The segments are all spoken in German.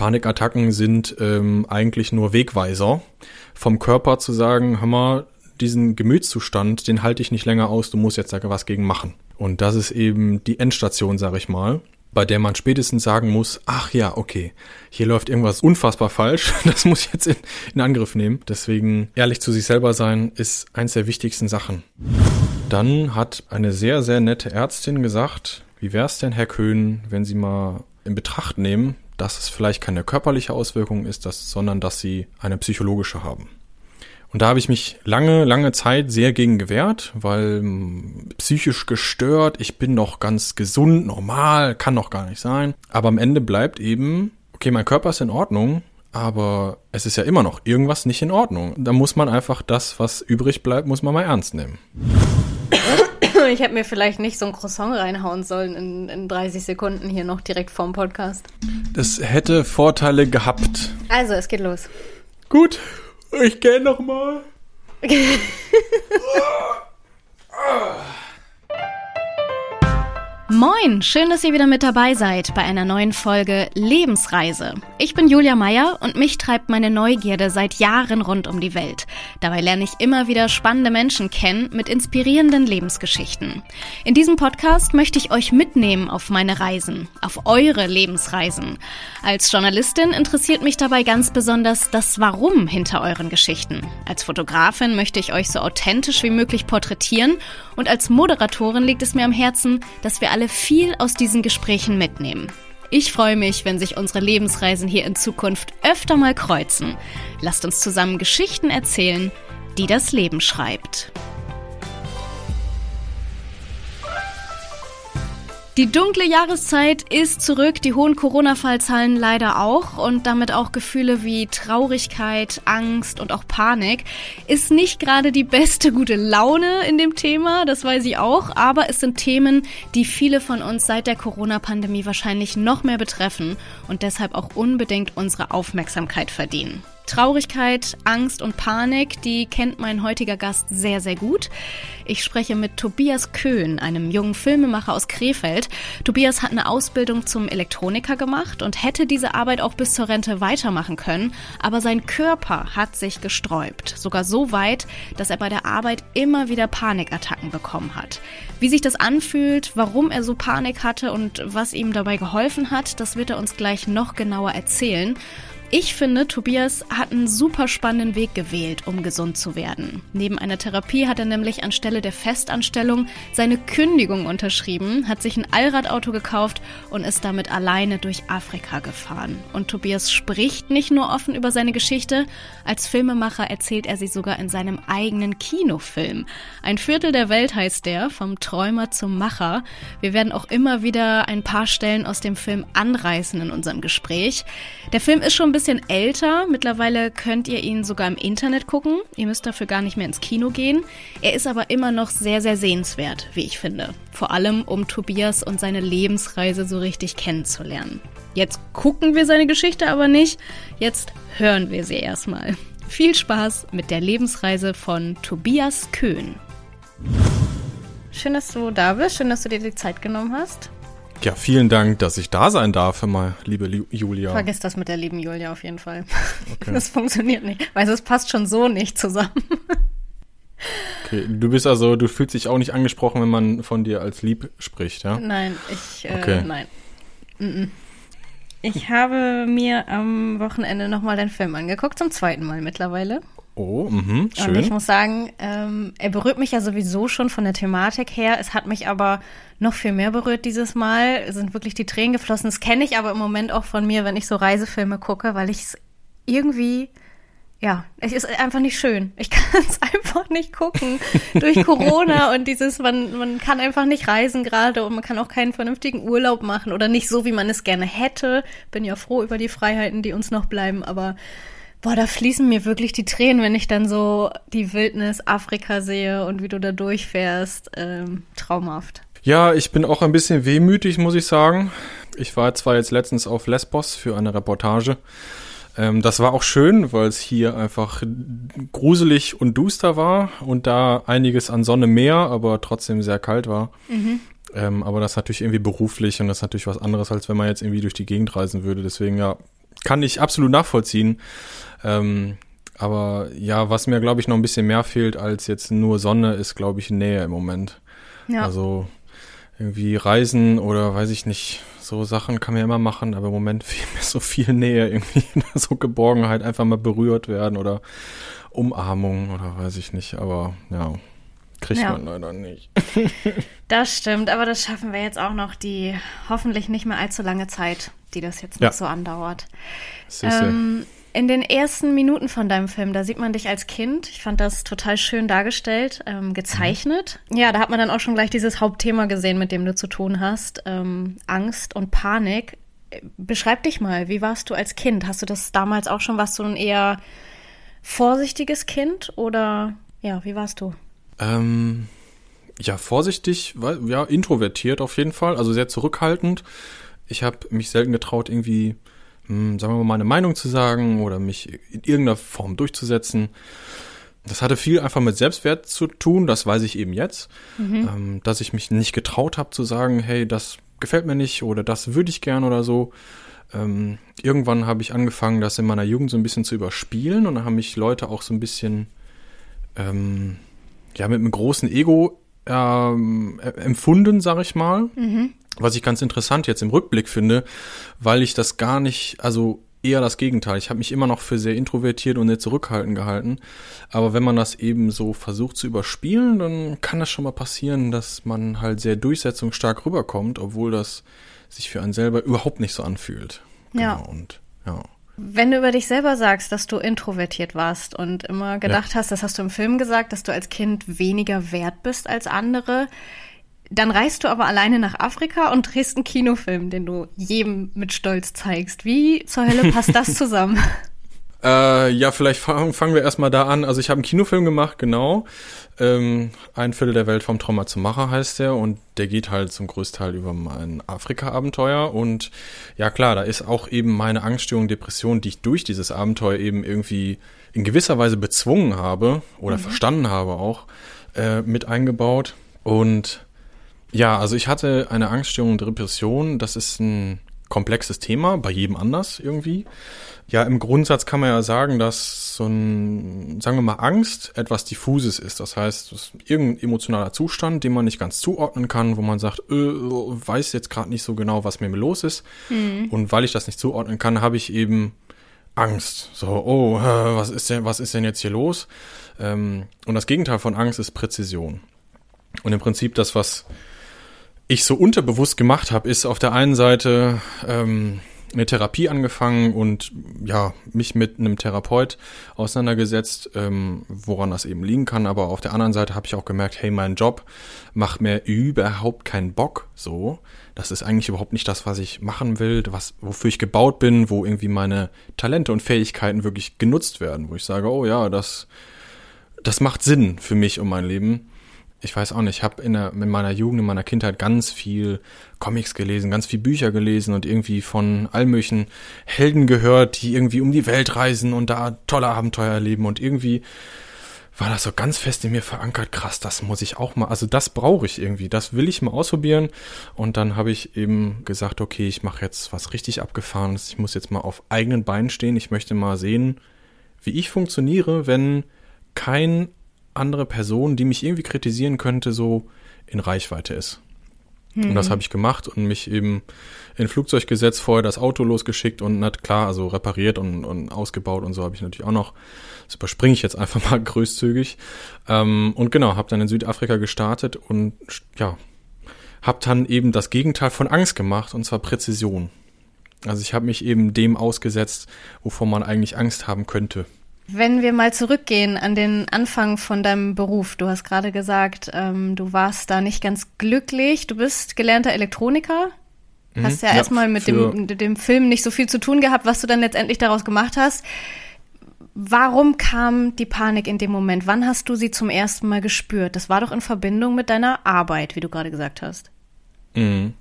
Panikattacken sind ähm, eigentlich nur Wegweiser vom Körper zu sagen, hör mal, diesen Gemütszustand, den halte ich nicht länger aus, du musst jetzt da was gegen machen. Und das ist eben die Endstation, sag ich mal, bei der man spätestens sagen muss, ach ja, okay, hier läuft irgendwas unfassbar falsch, das muss ich jetzt in, in Angriff nehmen. Deswegen ehrlich zu sich selber sein ist eins der wichtigsten Sachen. Dann hat eine sehr, sehr nette Ärztin gesagt, wie wär's denn, Herr Köhn, wenn Sie mal in Betracht nehmen, dass es vielleicht keine körperliche Auswirkung ist, dass, sondern dass Sie eine psychologische haben. Und da habe ich mich lange, lange Zeit sehr gegen gewehrt, weil hm, psychisch gestört, ich bin noch ganz gesund, normal, kann doch gar nicht sein. Aber am Ende bleibt eben, okay, mein Körper ist in Ordnung, aber es ist ja immer noch irgendwas nicht in Ordnung. Da muss man einfach das, was übrig bleibt, muss man mal ernst nehmen. Ich hätte mir vielleicht nicht so ein Croissant reinhauen sollen in, in 30 Sekunden hier noch direkt vorm Podcast. Das hätte Vorteile gehabt. Also, es geht los. Gut, ich gehe noch mal. Moin, schön, dass ihr wieder mit dabei seid bei einer neuen Folge Lebensreise. Ich bin Julia Meyer und mich treibt meine Neugierde seit Jahren rund um die Welt. Dabei lerne ich immer wieder spannende Menschen kennen mit inspirierenden Lebensgeschichten. In diesem Podcast möchte ich euch mitnehmen auf meine Reisen, auf eure Lebensreisen. Als Journalistin interessiert mich dabei ganz besonders das Warum hinter euren Geschichten. Als Fotografin möchte ich euch so authentisch wie möglich porträtieren und als Moderatorin liegt es mir am Herzen, dass wir alle viel aus diesen Gesprächen mitnehmen. Ich freue mich, wenn sich unsere Lebensreisen hier in Zukunft öfter mal kreuzen. Lasst uns zusammen Geschichten erzählen, die das Leben schreibt. Die dunkle Jahreszeit ist zurück, die hohen Corona-Fallzahlen leider auch und damit auch Gefühle wie Traurigkeit, Angst und auch Panik. Ist nicht gerade die beste gute Laune in dem Thema, das weiß ich auch, aber es sind Themen, die viele von uns seit der Corona-Pandemie wahrscheinlich noch mehr betreffen und deshalb auch unbedingt unsere Aufmerksamkeit verdienen. Traurigkeit, Angst und Panik, die kennt mein heutiger Gast sehr, sehr gut. Ich spreche mit Tobias Köhn, einem jungen Filmemacher aus Krefeld. Tobias hat eine Ausbildung zum Elektroniker gemacht und hätte diese Arbeit auch bis zur Rente weitermachen können, aber sein Körper hat sich gesträubt. Sogar so weit, dass er bei der Arbeit immer wieder Panikattacken bekommen hat. Wie sich das anfühlt, warum er so Panik hatte und was ihm dabei geholfen hat, das wird er uns gleich noch genauer erzählen. Ich finde, Tobias hat einen super spannenden Weg gewählt, um gesund zu werden. Neben einer Therapie hat er nämlich anstelle der Festanstellung seine Kündigung unterschrieben, hat sich ein Allradauto gekauft und ist damit alleine durch Afrika gefahren. Und Tobias spricht nicht nur offen über seine Geschichte, als Filmemacher erzählt er sie sogar in seinem eigenen Kinofilm. Ein Viertel der Welt heißt der, vom Träumer zum Macher. Wir werden auch immer wieder ein paar Stellen aus dem Film anreißen in unserem Gespräch. Der Film ist schon ein bisschen älter. Mittlerweile könnt ihr ihn sogar im Internet gucken. Ihr müsst dafür gar nicht mehr ins Kino gehen. Er ist aber immer noch sehr, sehr sehenswert, wie ich finde. Vor allem, um Tobias und seine Lebensreise so richtig kennenzulernen. Jetzt gucken wir seine Geschichte aber nicht. Jetzt hören wir sie erstmal. Viel Spaß mit der Lebensreise von Tobias Köhn. Schön, dass du da bist. Schön, dass du dir die Zeit genommen hast. Ja, vielen Dank, dass ich da sein darf, mal, liebe Julia. Vergiss das mit der lieben Julia auf jeden Fall. Okay. Das funktioniert nicht. Weil es passt schon so nicht zusammen. Okay, du bist also, du fühlst dich auch nicht angesprochen, wenn man von dir als lieb spricht, ja? Nein, ich, äh, okay. nein. Ich habe mir am Wochenende nochmal den Film angeguckt, zum zweiten Mal mittlerweile. Oh, mh, schön. Und ich muss sagen, ähm, er berührt mich ja sowieso schon von der Thematik her. Es hat mich aber noch viel mehr berührt dieses Mal. Es sind wirklich die Tränen geflossen. Das kenne ich aber im Moment auch von mir, wenn ich so Reisefilme gucke, weil ich es irgendwie ja, es ist einfach nicht schön. Ich kann es einfach nicht gucken durch Corona und dieses, man, man kann einfach nicht reisen gerade und man kann auch keinen vernünftigen Urlaub machen oder nicht so, wie man es gerne hätte. Bin ja froh über die Freiheiten, die uns noch bleiben, aber boah, da fließen mir wirklich die Tränen, wenn ich dann so die Wildnis Afrika sehe und wie du da durchfährst. Ähm, traumhaft. Ja, ich bin auch ein bisschen wehmütig, muss ich sagen. Ich war zwar jetzt letztens auf Lesbos für eine Reportage. Ähm, das war auch schön, weil es hier einfach gruselig und duster war und da einiges an Sonne mehr, aber trotzdem sehr kalt war. Mhm. Ähm, aber das ist natürlich irgendwie beruflich und das ist natürlich was anderes, als wenn man jetzt irgendwie durch die Gegend reisen würde. Deswegen ja, kann ich absolut nachvollziehen. Ähm, aber ja, was mir, glaube ich, noch ein bisschen mehr fehlt als jetzt nur Sonne, ist, glaube ich, Nähe im Moment. Ja. Also irgendwie Reisen oder weiß ich nicht, so Sachen kann man ja immer machen, aber im Moment fehlt mir so viel Nähe, irgendwie so Geborgenheit, einfach mal berührt werden oder Umarmung oder weiß ich nicht, aber ja, kriegt ja. man leider nicht. das stimmt, aber das schaffen wir jetzt auch noch die hoffentlich nicht mehr allzu lange Zeit, die das jetzt noch ja. so andauert. Ähm, in den ersten Minuten von deinem Film, da sieht man dich als Kind. Ich fand das total schön dargestellt, ähm, gezeichnet. Mhm. Ja, da hat man dann auch schon gleich dieses Hauptthema gesehen, mit dem du zu tun hast. Ähm, Angst und Panik. Beschreib dich mal, wie warst du als Kind? Hast du das damals auch schon, warst du ein eher vorsichtiges Kind oder ja, wie warst du? Ähm, ja, vorsichtig, ja, introvertiert auf jeden Fall, also sehr zurückhaltend. Ich habe mich selten getraut, irgendwie hm, sagen wir mal, meine Meinung zu sagen oder mich in irgendeiner Form durchzusetzen. Das hatte viel einfach mit Selbstwert zu tun, das weiß ich eben jetzt, mhm. ähm, dass ich mich nicht getraut habe zu sagen, hey, das gefällt mir nicht oder das würde ich gern oder so. Ähm, irgendwann habe ich angefangen, das in meiner Jugend so ein bisschen zu überspielen und dann haben mich Leute auch so ein bisschen ähm, ja mit einem großen Ego ähm, empfunden, sag ich mal. Mhm. Was ich ganz interessant jetzt im Rückblick finde, weil ich das gar nicht, also eher das Gegenteil. Ich habe mich immer noch für sehr introvertiert und sehr zurückhaltend gehalten. Aber wenn man das eben so versucht zu überspielen, dann kann das schon mal passieren, dass man halt sehr durchsetzungsstark rüberkommt, obwohl das sich für einen selber überhaupt nicht so anfühlt. Ja. Genau, und ja. Wenn du über dich selber sagst, dass du introvertiert warst und immer gedacht ja. hast, das hast du im Film gesagt, dass du als Kind weniger wert bist als andere, dann reist du aber alleine nach Afrika und drehst einen Kinofilm, den du jedem mit Stolz zeigst. Wie zur Hölle passt das zusammen? Äh, ja, vielleicht fangen, fangen wir erstmal da an. Also ich habe einen Kinofilm gemacht, genau. Ähm, ein Viertel der Welt vom Trauma zum Macher heißt der und der geht halt zum Großteil über mein Afrika-Abenteuer und ja klar, da ist auch eben meine Angststörung, Depression, die ich durch dieses Abenteuer eben irgendwie in gewisser Weise bezwungen habe oder mhm. verstanden habe auch, äh, mit eingebaut und ja, also ich hatte eine Angststörung und Depression. Das ist ein komplexes Thema, bei jedem anders irgendwie. Ja, im Grundsatz kann man ja sagen, dass so ein, sagen wir mal, Angst etwas diffuses ist. Das heißt, es ist irgendein emotionaler Zustand, den man nicht ganz zuordnen kann, wo man sagt, äh, weiß jetzt gerade nicht so genau, was mir los ist. Mhm. Und weil ich das nicht zuordnen kann, habe ich eben Angst. So, oh, was ist denn, was ist denn jetzt hier los? Ähm, und das Gegenteil von Angst ist Präzision. Und im Prinzip das, was ich so unterbewusst gemacht habe, ist auf der einen Seite ähm, eine Therapie angefangen und ja, mich mit einem Therapeut auseinandergesetzt, ähm, woran das eben liegen kann. Aber auf der anderen Seite habe ich auch gemerkt, hey, mein Job macht mir überhaupt keinen Bock so. Das ist eigentlich überhaupt nicht das, was ich machen will, was, wofür ich gebaut bin, wo irgendwie meine Talente und Fähigkeiten wirklich genutzt werden, wo ich sage, oh ja, das, das macht Sinn für mich und mein Leben ich weiß auch nicht, ich habe in, in meiner Jugend, in meiner Kindheit ganz viel Comics gelesen, ganz viel Bücher gelesen und irgendwie von all Helden gehört, die irgendwie um die Welt reisen und da tolle Abenteuer erleben. Und irgendwie war das so ganz fest in mir verankert, krass, das muss ich auch mal, also das brauche ich irgendwie, das will ich mal ausprobieren. Und dann habe ich eben gesagt, okay, ich mache jetzt was richtig abgefahrenes, ich muss jetzt mal auf eigenen Beinen stehen, ich möchte mal sehen, wie ich funktioniere, wenn kein andere Person, die mich irgendwie kritisieren könnte, so in Reichweite ist. Mhm. Und das mhm. habe ich gemacht und mich eben in Flugzeug gesetzt, vorher das Auto losgeschickt und hat klar, also repariert und, und ausgebaut und so habe ich natürlich auch noch. Das überspringe ich jetzt einfach mal großzügig. Ähm, und genau, habe dann in Südafrika gestartet und ja, habe dann eben das Gegenteil von Angst gemacht und zwar Präzision. Also ich habe mich eben dem ausgesetzt, wovor man eigentlich Angst haben könnte. Wenn wir mal zurückgehen an den Anfang von deinem Beruf, du hast gerade gesagt, ähm, du warst da nicht ganz glücklich. Du bist gelernter Elektroniker, mhm. hast ja, ja erstmal mit dem, dem Film nicht so viel zu tun gehabt, was du dann letztendlich daraus gemacht hast. Warum kam die Panik in dem Moment? Wann hast du sie zum ersten Mal gespürt? Das war doch in Verbindung mit deiner Arbeit, wie du gerade gesagt hast. Mhm.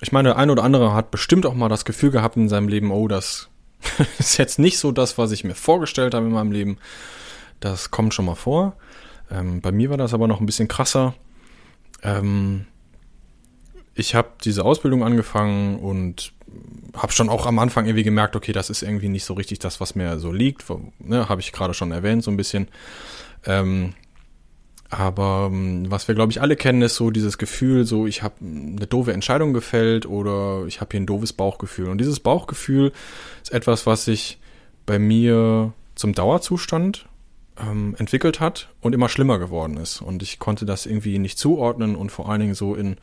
Ich meine, der ein oder andere hat bestimmt auch mal das Gefühl gehabt in seinem Leben, oh, das ist jetzt nicht so das, was ich mir vorgestellt habe in meinem Leben. Das kommt schon mal vor. Ähm, bei mir war das aber noch ein bisschen krasser. Ähm, ich habe diese Ausbildung angefangen und habe schon auch am Anfang irgendwie gemerkt, okay, das ist irgendwie nicht so richtig das, was mir so liegt. Ne, habe ich gerade schon erwähnt, so ein bisschen. Ähm, aber ähm, was wir, glaube ich, alle kennen, ist so dieses Gefühl, so ich habe eine doofe Entscheidung gefällt oder ich habe hier ein doofes Bauchgefühl. Und dieses Bauchgefühl ist etwas, was sich bei mir zum Dauerzustand ähm, entwickelt hat und immer schlimmer geworden ist. Und ich konnte das irgendwie nicht zuordnen und vor allen Dingen so in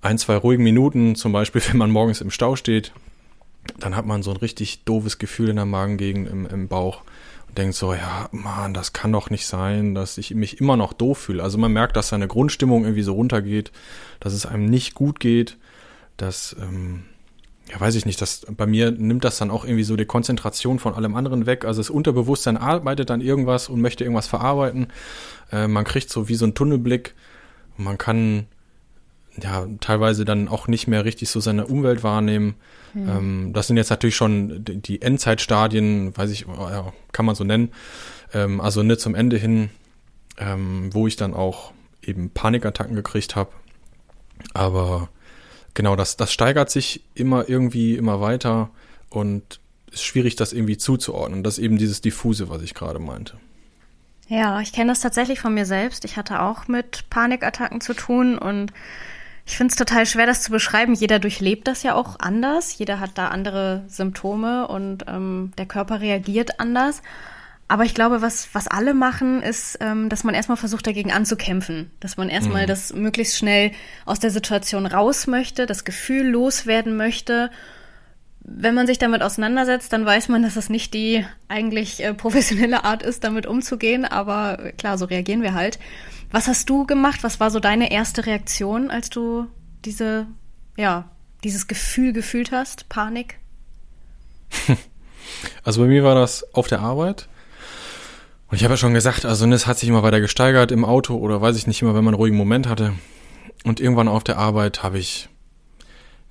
ein, zwei ruhigen Minuten, zum Beispiel, wenn man morgens im Stau steht, dann hat man so ein richtig doofes Gefühl in der Magengegend, im, im Bauch denkt so, ja, Mann, das kann doch nicht sein, dass ich mich immer noch doof fühle. Also man merkt, dass seine Grundstimmung irgendwie so runtergeht, dass es einem nicht gut geht, dass, ähm, ja, weiß ich nicht, dass bei mir nimmt das dann auch irgendwie so die Konzentration von allem anderen weg. Also das Unterbewusstsein arbeitet dann irgendwas und möchte irgendwas verarbeiten. Äh, man kriegt so wie so einen Tunnelblick man kann ja teilweise dann auch nicht mehr richtig so seine Umwelt wahrnehmen. Mhm. Ähm, das sind jetzt natürlich schon die Endzeitstadien, weiß ich, ja, kann man so nennen. Ähm, also nicht zum Ende hin, ähm, wo ich dann auch eben Panikattacken gekriegt habe. Aber genau, das, das steigert sich immer irgendwie immer weiter und ist schwierig, das irgendwie zuzuordnen. Das ist eben dieses Diffuse, was ich gerade meinte. Ja, ich kenne das tatsächlich von mir selbst. Ich hatte auch mit Panikattacken zu tun und ich finde es total schwer, das zu beschreiben. Jeder durchlebt das ja auch anders. Jeder hat da andere Symptome und ähm, der Körper reagiert anders. Aber ich glaube, was, was alle machen, ist, ähm, dass man erstmal versucht, dagegen anzukämpfen. Dass man erstmal mhm. das möglichst schnell aus der Situation raus möchte, das Gefühl loswerden möchte. Wenn man sich damit auseinandersetzt, dann weiß man, dass das nicht die eigentlich äh, professionelle Art ist, damit umzugehen. Aber klar, so reagieren wir halt. Was hast du gemacht? Was war so deine erste Reaktion, als du diese, ja, dieses Gefühl gefühlt hast? Panik? Also bei mir war das auf der Arbeit. Und ich habe ja schon gesagt, also es hat sich immer weiter gesteigert im Auto oder weiß ich nicht immer, wenn man einen ruhigen Moment hatte. Und irgendwann auf der Arbeit habe ich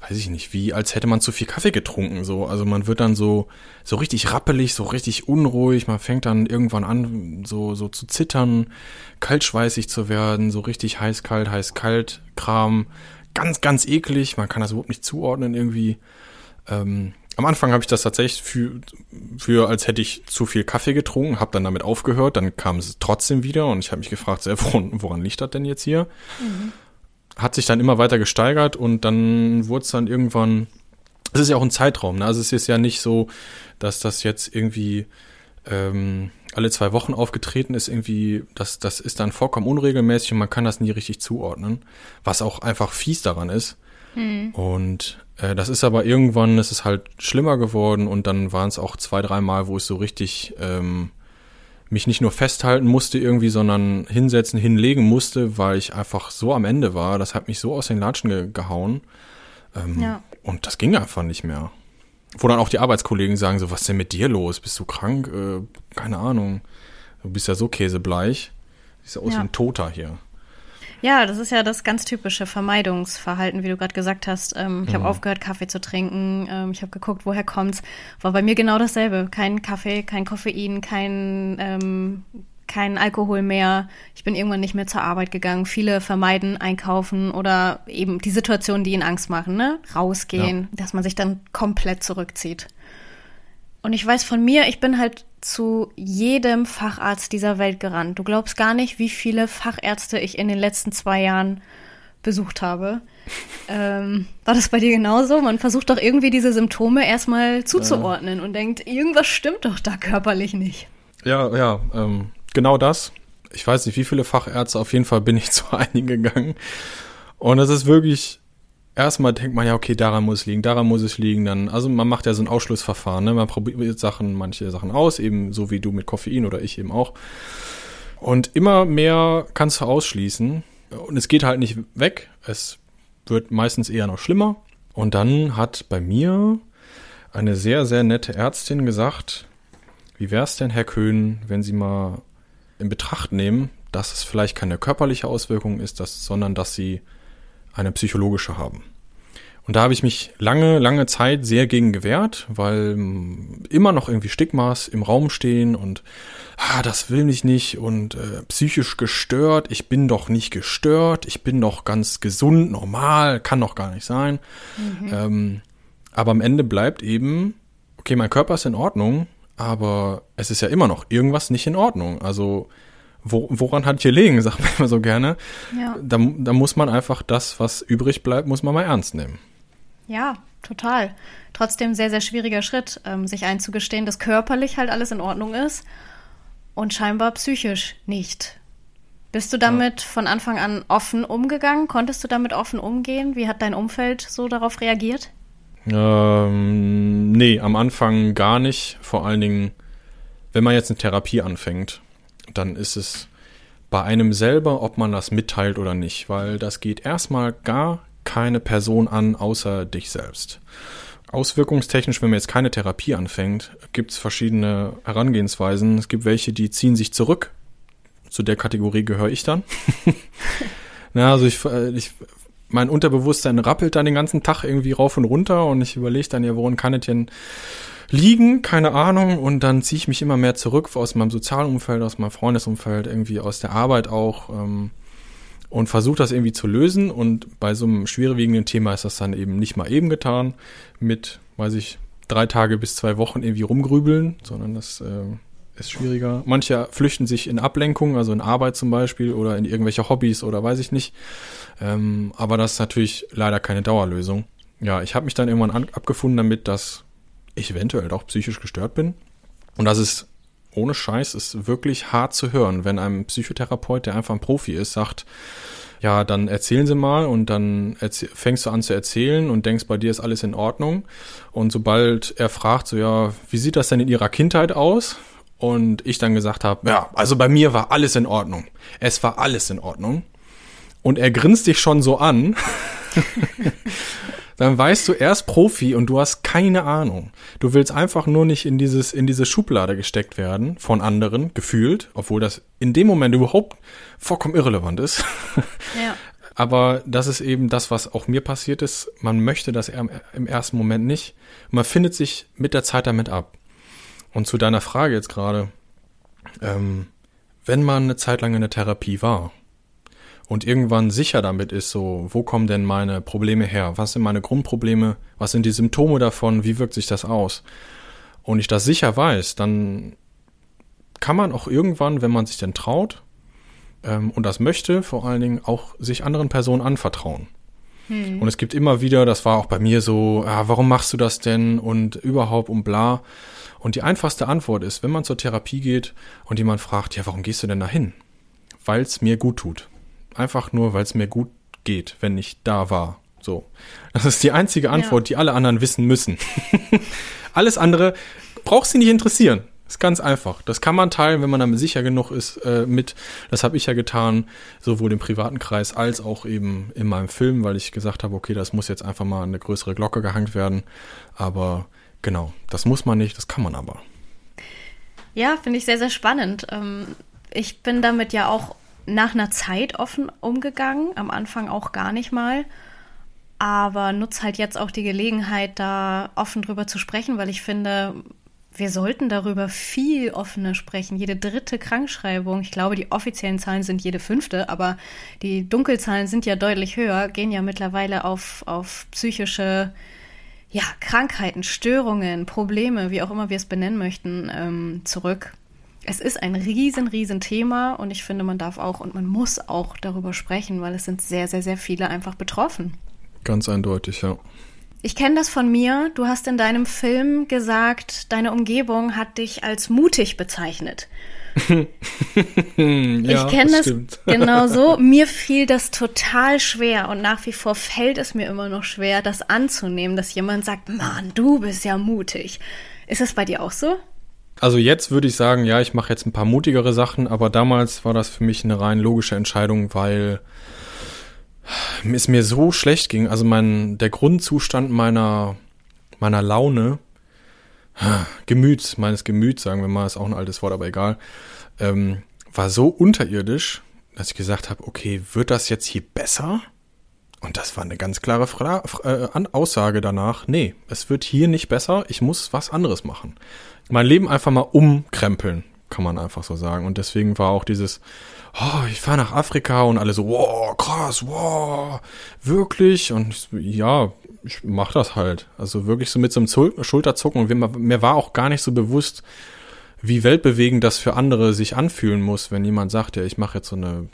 weiß ich nicht, wie als hätte man zu viel Kaffee getrunken, so. Also man wird dann so, so richtig rappelig, so richtig unruhig, man fängt dann irgendwann an, so, so zu zittern, kaltschweißig zu werden, so richtig heiß, kalt, heiß, kalt, Kram. Ganz, ganz eklig, man kann das überhaupt nicht zuordnen irgendwie. Ähm, am Anfang habe ich das tatsächlich für, für, als hätte ich zu viel Kaffee getrunken, habe dann damit aufgehört, dann kam es trotzdem wieder und ich habe mich gefragt, woran, woran liegt das denn jetzt hier? Mhm hat sich dann immer weiter gesteigert und dann wurde es dann irgendwann, es ist ja auch ein Zeitraum, ne? also es ist ja nicht so, dass das jetzt irgendwie ähm, alle zwei Wochen aufgetreten ist, irgendwie, das, das ist dann vollkommen unregelmäßig und man kann das nie richtig zuordnen, was auch einfach fies daran ist. Mhm. Und äh, das ist aber irgendwann, es ist halt schlimmer geworden und dann waren es auch zwei, dreimal, wo es so richtig ähm, mich nicht nur festhalten musste irgendwie, sondern hinsetzen, hinlegen musste, weil ich einfach so am Ende war. Das hat mich so aus den Latschen ge gehauen. Ähm, ja. Und das ging einfach nicht mehr. Wo dann auch die Arbeitskollegen sagen so, was ist denn mit dir los? Bist du krank? Äh, keine Ahnung. Du bist ja so käsebleich. Siehst ja aus ja. wie ein Toter hier. Ja, das ist ja das ganz typische Vermeidungsverhalten, wie du gerade gesagt hast. Ähm, ich mhm. habe aufgehört, Kaffee zu trinken. Ähm, ich habe geguckt, woher kommt's. War bei mir genau dasselbe. Kein Kaffee, kein Koffein, kein ähm, kein Alkohol mehr. Ich bin irgendwann nicht mehr zur Arbeit gegangen. Viele vermeiden einkaufen oder eben die Situationen, die ihnen Angst machen, ne? Rausgehen, ja. dass man sich dann komplett zurückzieht. Und ich weiß von mir, ich bin halt zu jedem Facharzt dieser Welt gerannt. Du glaubst gar nicht, wie viele Fachärzte ich in den letzten zwei Jahren besucht habe. Ähm, war das bei dir genauso? Man versucht doch irgendwie diese Symptome erstmal zuzuordnen ja. und denkt, irgendwas stimmt doch da körperlich nicht. Ja, ja, ähm, genau das. Ich weiß nicht, wie viele Fachärzte, auf jeden Fall bin ich zu einigen gegangen. Und es ist wirklich erstmal denkt man ja, okay, daran muss es liegen, daran muss es liegen. Dann, also man macht ja so ein Ausschlussverfahren, ne? Man probiert Sachen, manche Sachen aus, eben so wie du mit Koffein oder ich eben auch. Und immer mehr kannst du ausschließen. Und es geht halt nicht weg. Es wird meistens eher noch schlimmer. Und dann hat bei mir eine sehr, sehr nette Ärztin gesagt, wie wäre es denn, Herr Köhn, wenn Sie mal in Betracht nehmen, dass es vielleicht keine körperliche Auswirkung ist, dass, sondern dass Sie eine psychologische haben. Und da habe ich mich lange, lange Zeit sehr gegen gewehrt, weil hm, immer noch irgendwie Stigmas im Raum stehen und ah, das will ich nicht und äh, psychisch gestört, ich bin doch nicht gestört, ich bin doch ganz gesund, normal, kann doch gar nicht sein. Mhm. Ähm, Aber am Ende bleibt eben, okay, mein Körper ist in Ordnung, aber es ist ja immer noch irgendwas nicht in Ordnung. Also wo, woran hat hier liegen, sagt man immer so gerne. Ja. Da, da muss man einfach das, was übrig bleibt, muss man mal ernst nehmen. Ja, total. Trotzdem sehr, sehr schwieriger Schritt, ähm, sich einzugestehen, dass körperlich halt alles in Ordnung ist und scheinbar psychisch nicht. Bist du damit ja. von Anfang an offen umgegangen? Konntest du damit offen umgehen? Wie hat dein Umfeld so darauf reagiert? Ähm, nee, am Anfang gar nicht. Vor allen Dingen, wenn man jetzt eine Therapie anfängt, dann ist es bei einem selber, ob man das mitteilt oder nicht, weil das geht erstmal gar keine Person an, außer dich selbst. Auswirkungstechnisch, wenn man jetzt keine Therapie anfängt, gibt es verschiedene Herangehensweisen. Es gibt welche, die ziehen sich zurück. Zu der Kategorie gehöre ich dann. Na, also ich, äh, ich mein Unterbewusstsein rappelt dann den ganzen Tag irgendwie rauf und runter und ich überlege dann ja, woran kann es denn liegen? Keine Ahnung. Und dann ziehe ich mich immer mehr zurück aus meinem Sozialumfeld, aus meinem Freundesumfeld, irgendwie aus der Arbeit auch ähm, und versuche das irgendwie zu lösen. Und bei so einem schwerwiegenden Thema ist das dann eben nicht mal eben getan mit, weiß ich, drei Tage bis zwei Wochen irgendwie rumgrübeln, sondern das äh, ist schwieriger. Manche flüchten sich in Ablenkung, also in Arbeit zum Beispiel oder in irgendwelche Hobbys oder weiß ich nicht. Ähm, aber das ist natürlich leider keine Dauerlösung. Ja, ich habe mich dann irgendwann an, abgefunden damit, dass ich eventuell auch psychisch gestört bin. Und das ist ohne Scheiß, ist wirklich hart zu hören, wenn ein Psychotherapeut, der einfach ein Profi ist, sagt, ja, dann erzählen Sie mal und dann fängst du an zu erzählen und denkst, bei dir ist alles in Ordnung. Und sobald er fragt, so ja, wie sieht das denn in Ihrer Kindheit aus? Und ich dann gesagt habe, ja, also bei mir war alles in Ordnung. Es war alles in Ordnung. Und er grinst dich schon so an. dann weißt du, er ist Profi und du hast keine Ahnung. Du willst einfach nur nicht in dieses, in diese Schublade gesteckt werden von anderen, gefühlt, obwohl das in dem Moment überhaupt vollkommen irrelevant ist. Ja. Aber das ist eben das, was auch mir passiert ist. Man möchte das im ersten Moment nicht. Man findet sich mit der Zeit damit ab. Und zu deiner Frage jetzt gerade, ähm, wenn man eine Zeit lang in der Therapie war, und irgendwann sicher damit ist, so, wo kommen denn meine Probleme her? Was sind meine Grundprobleme? Was sind die Symptome davon? Wie wirkt sich das aus? Und ich das sicher weiß, dann kann man auch irgendwann, wenn man sich denn traut ähm, und das möchte, vor allen Dingen auch sich anderen Personen anvertrauen. Hm. Und es gibt immer wieder, das war auch bei mir so, ah, warum machst du das denn und überhaupt und bla. Und die einfachste Antwort ist, wenn man zur Therapie geht und jemand fragt, ja, warum gehst du denn da hin? Weil es mir gut tut. Einfach nur, weil es mir gut geht, wenn ich da war. So. Das ist die einzige Antwort, ja. die alle anderen wissen müssen. Alles andere braucht sie nicht interessieren. Ist ganz einfach. Das kann man teilen, wenn man damit sicher genug ist äh, mit. Das habe ich ja getan, sowohl im privaten Kreis als auch eben in meinem Film, weil ich gesagt habe, okay, das muss jetzt einfach mal eine größere Glocke gehangt werden. Aber genau, das muss man nicht, das kann man aber. Ja, finde ich sehr, sehr spannend. Ähm, ich bin damit ja auch nach einer Zeit offen umgegangen, am Anfang auch gar nicht mal. Aber nutze halt jetzt auch die Gelegenheit, da offen drüber zu sprechen, weil ich finde, wir sollten darüber viel offener sprechen. Jede dritte Krankschreibung, ich glaube, die offiziellen Zahlen sind jede fünfte, aber die Dunkelzahlen sind ja deutlich höher, gehen ja mittlerweile auf, auf psychische ja, Krankheiten, Störungen, Probleme, wie auch immer wir es benennen möchten, ähm, zurück es ist ein riesen, riesen Thema und ich finde, man darf auch und man muss auch darüber sprechen, weil es sind sehr, sehr, sehr viele einfach betroffen. Ganz eindeutig, ja. Ich kenne das von mir. Du hast in deinem Film gesagt, deine Umgebung hat dich als mutig bezeichnet. ja, ich kenne das, das genau so. Mir fiel das total schwer und nach wie vor fällt es mir immer noch schwer, das anzunehmen, dass jemand sagt, Mann, du bist ja mutig. Ist das bei dir auch so? Also jetzt würde ich sagen, ja, ich mache jetzt ein paar mutigere Sachen, aber damals war das für mich eine rein logische Entscheidung, weil es mir so schlecht ging. Also mein der Grundzustand meiner meiner Laune, Gemüts, meines Gemüts, sagen wir mal, ist auch ein altes Wort, aber egal, ähm, war so unterirdisch, dass ich gesagt habe, okay, wird das jetzt hier besser? Und das war eine ganz klare Fra äh, Aussage danach. Nee, es wird hier nicht besser. Ich muss was anderes machen mein Leben einfach mal umkrempeln. kann man einfach so sagen. Und deswegen war auch dieses, oh, ich fahre nach Afrika und alle so, wow, krass, wow, wirklich? Und ich ja, ich mach das halt. Also wirklich so mit so einem Schulterzucken. Und mir war auch gar nicht so bewusst, wie weltbewegend das für andere sich anfühlen muss, wenn jemand sagt, ja, ich mache jetzt so eine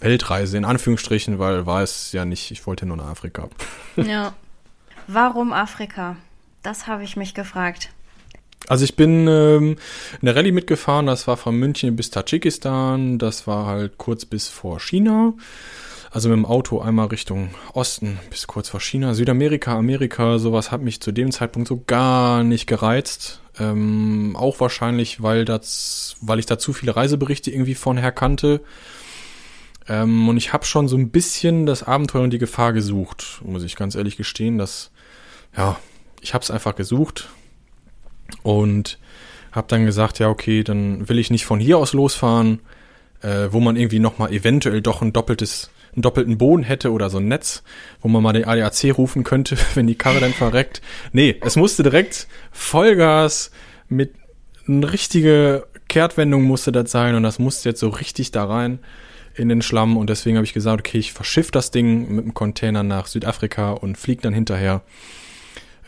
Weltreise in Anführungsstrichen, weil war es ja nicht, ich wollte nur nach Afrika. Ja. Warum Afrika? Das habe ich mich gefragt. Also ich bin ähm, eine Rallye mitgefahren, das war von München bis Tadschikistan, das war halt kurz bis vor China. Also mit dem Auto einmal Richtung Osten bis kurz vor China. Südamerika, Amerika, sowas hat mich zu dem Zeitpunkt so gar nicht gereizt. Ähm, auch wahrscheinlich, weil das, weil ich da zu viele Reiseberichte irgendwie von her kannte. Ähm, und ich habe schon so ein bisschen das Abenteuer und die Gefahr gesucht, muss ich ganz ehrlich gestehen. Dass, ja, ich habe es einfach gesucht und habe dann gesagt, ja, okay, dann will ich nicht von hier aus losfahren, äh, wo man irgendwie nochmal eventuell doch ein doppeltes einen doppelten Boden hätte oder so ein Netz, wo man mal den ADAC rufen könnte, wenn die Karre dann verreckt. Nee, es musste direkt Vollgas mit eine richtige Kehrtwendung musste das sein und das musste jetzt so richtig da rein in den Schlamm und deswegen habe ich gesagt, okay, ich verschiff das Ding mit dem Container nach Südafrika und flieg dann hinterher.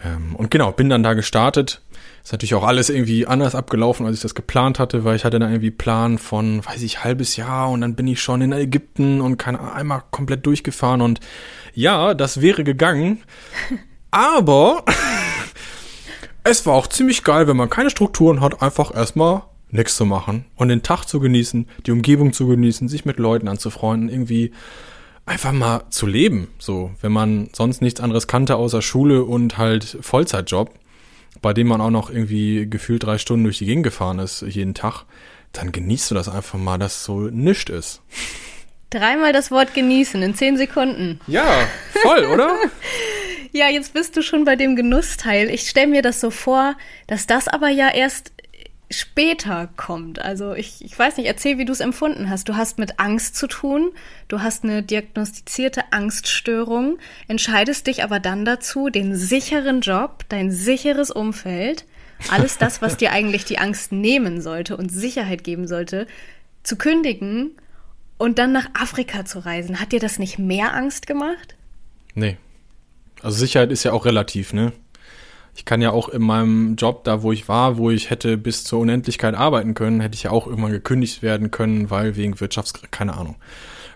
Ähm, und genau, bin dann da gestartet. Ist natürlich auch alles irgendwie anders abgelaufen, als ich das geplant hatte, weil ich hatte dann irgendwie Plan von, weiß ich, halbes Jahr und dann bin ich schon in Ägypten und kann einmal komplett durchgefahren und ja, das wäre gegangen. Aber es war auch ziemlich geil, wenn man keine Strukturen hat, einfach erstmal nichts zu machen und den Tag zu genießen, die Umgebung zu genießen, sich mit Leuten anzufreunden, irgendwie einfach mal zu leben. So, wenn man sonst nichts anderes kannte außer Schule und halt Vollzeitjob, bei dem man auch noch irgendwie gefühlt drei Stunden durch die Gegend gefahren ist jeden Tag, dann genießt du das einfach mal, dass so nischt ist. Dreimal das Wort genießen in zehn Sekunden. Ja, voll, oder? ja, jetzt bist du schon bei dem Genussteil. Ich stelle mir das so vor, dass das aber ja erst später kommt. Also ich, ich weiß nicht, erzähl, wie du es empfunden hast. Du hast mit Angst zu tun, du hast eine diagnostizierte Angststörung, entscheidest dich aber dann dazu, den sicheren Job, dein sicheres Umfeld, alles das, was dir eigentlich die Angst nehmen sollte und Sicherheit geben sollte, zu kündigen und dann nach Afrika zu reisen. Hat dir das nicht mehr Angst gemacht? Nee. Also Sicherheit ist ja auch relativ, ne? Ich kann ja auch in meinem Job, da wo ich war, wo ich hätte bis zur Unendlichkeit arbeiten können, hätte ich ja auch irgendwann gekündigt werden können, weil wegen Wirtschafts... keine Ahnung.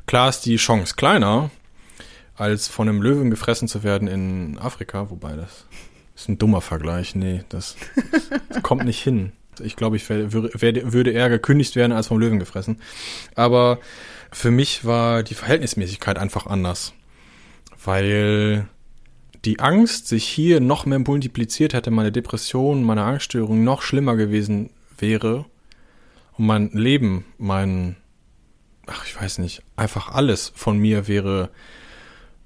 Klar ist die Chance kleiner, als von einem Löwen gefressen zu werden in Afrika, wobei das ist ein dummer Vergleich. Nee, das, das kommt nicht hin. Ich glaube, ich wär, wär, würde eher gekündigt werden, als vom Löwen gefressen. Aber für mich war die Verhältnismäßigkeit einfach anders. Weil die Angst sich hier noch mehr multipliziert hätte, meine Depression, meine Angststörung noch schlimmer gewesen wäre und mein Leben, mein, ach, ich weiß nicht, einfach alles von mir wäre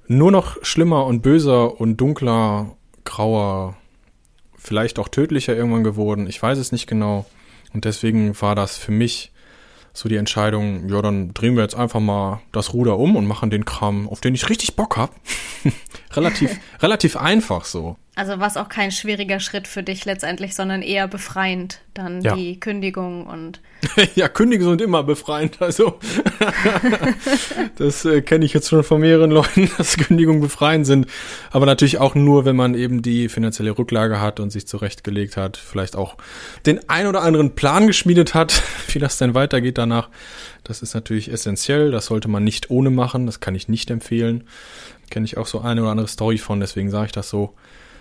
nur noch schlimmer und böser und dunkler, grauer, vielleicht auch tödlicher irgendwann geworden. Ich weiß es nicht genau. Und deswegen war das für mich so die Entscheidung, ja, dann drehen wir jetzt einfach mal das Ruder um und machen den Kram, auf den ich richtig Bock hab. relativ, relativ einfach so. Also war es auch kein schwieriger Schritt für dich letztendlich, sondern eher befreiend dann ja. die Kündigung und. ja, Kündigungen sind immer befreiend. Also das äh, kenne ich jetzt schon von mehreren Leuten, dass Kündigungen befreiend sind. Aber natürlich auch nur, wenn man eben die finanzielle Rücklage hat und sich zurechtgelegt hat, vielleicht auch den ein oder anderen Plan geschmiedet hat, wie das denn weitergeht danach. Das ist natürlich essentiell. Das sollte man nicht ohne machen. Das kann ich nicht empfehlen. Kenne ich auch so eine oder andere Story von, deswegen sage ich das so.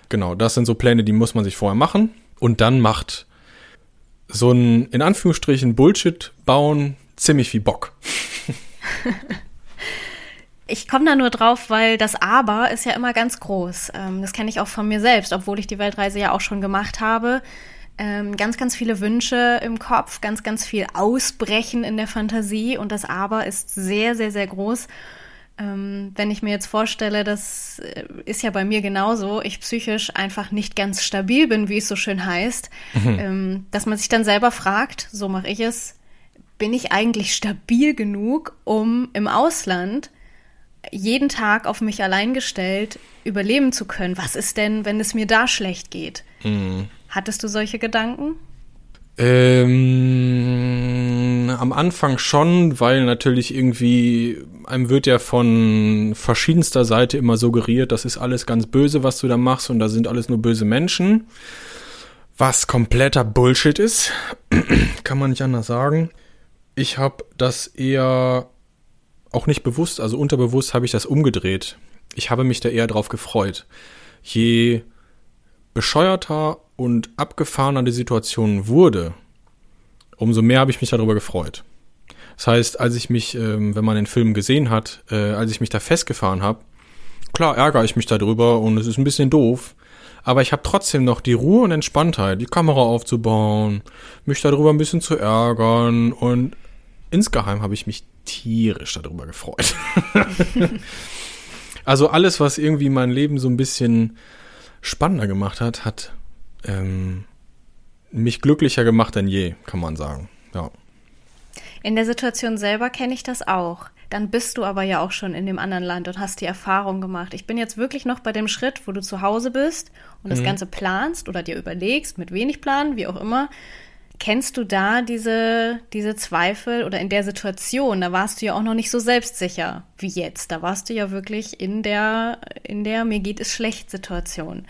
Genau, das sind so Pläne, die muss man sich vorher machen. Und dann macht so ein, in Anführungsstrichen, Bullshit bauen ziemlich viel Bock. Ich komme da nur drauf, weil das Aber ist ja immer ganz groß. Ähm, das kenne ich auch von mir selbst, obwohl ich die Weltreise ja auch schon gemacht habe. Ähm, ganz, ganz viele Wünsche im Kopf, ganz, ganz viel Ausbrechen in der Fantasie und das Aber ist sehr, sehr, sehr groß. Ähm, wenn ich mir jetzt vorstelle, das äh, ist ja bei mir genauso, ich psychisch einfach nicht ganz stabil bin, wie es so schön heißt, mhm. ähm, dass man sich dann selber fragt, so mache ich es, bin ich eigentlich stabil genug, um im Ausland jeden Tag auf mich allein gestellt überleben zu können? Was ist denn, wenn es mir da schlecht geht? Mhm. Hattest du solche Gedanken? Ähm, am Anfang schon, weil natürlich irgendwie einem wird ja von verschiedenster Seite immer suggeriert, das ist alles ganz böse, was du da machst und da sind alles nur böse Menschen. Was kompletter Bullshit ist, kann man nicht anders sagen. Ich habe das eher auch nicht bewusst, also unterbewusst habe ich das umgedreht. Ich habe mich da eher drauf gefreut. Je bescheuerter und abgefahrener die Situation wurde, umso mehr habe ich mich darüber gefreut. Das heißt, als ich mich, ähm, wenn man den Film gesehen hat, äh, als ich mich da festgefahren habe, klar ärgere ich mich darüber und es ist ein bisschen doof, aber ich habe trotzdem noch die Ruhe und Entspanntheit, die Kamera aufzubauen, mich darüber ein bisschen zu ärgern und insgeheim habe ich mich tierisch darüber gefreut. also alles, was irgendwie mein Leben so ein bisschen spannender gemacht hat, hat ähm, mich glücklicher gemacht denn je, kann man sagen. Ja. In der Situation selber kenne ich das auch. Dann bist du aber ja auch schon in dem anderen Land und hast die Erfahrung gemacht. Ich bin jetzt wirklich noch bei dem Schritt, wo du zu Hause bist und das mhm. Ganze planst oder dir überlegst, mit wenig Plan, wie auch immer. Kennst du da diese, diese Zweifel oder in der Situation? Da warst du ja auch noch nicht so selbstsicher wie jetzt. Da warst du ja wirklich in der, in der mir geht es schlecht Situation.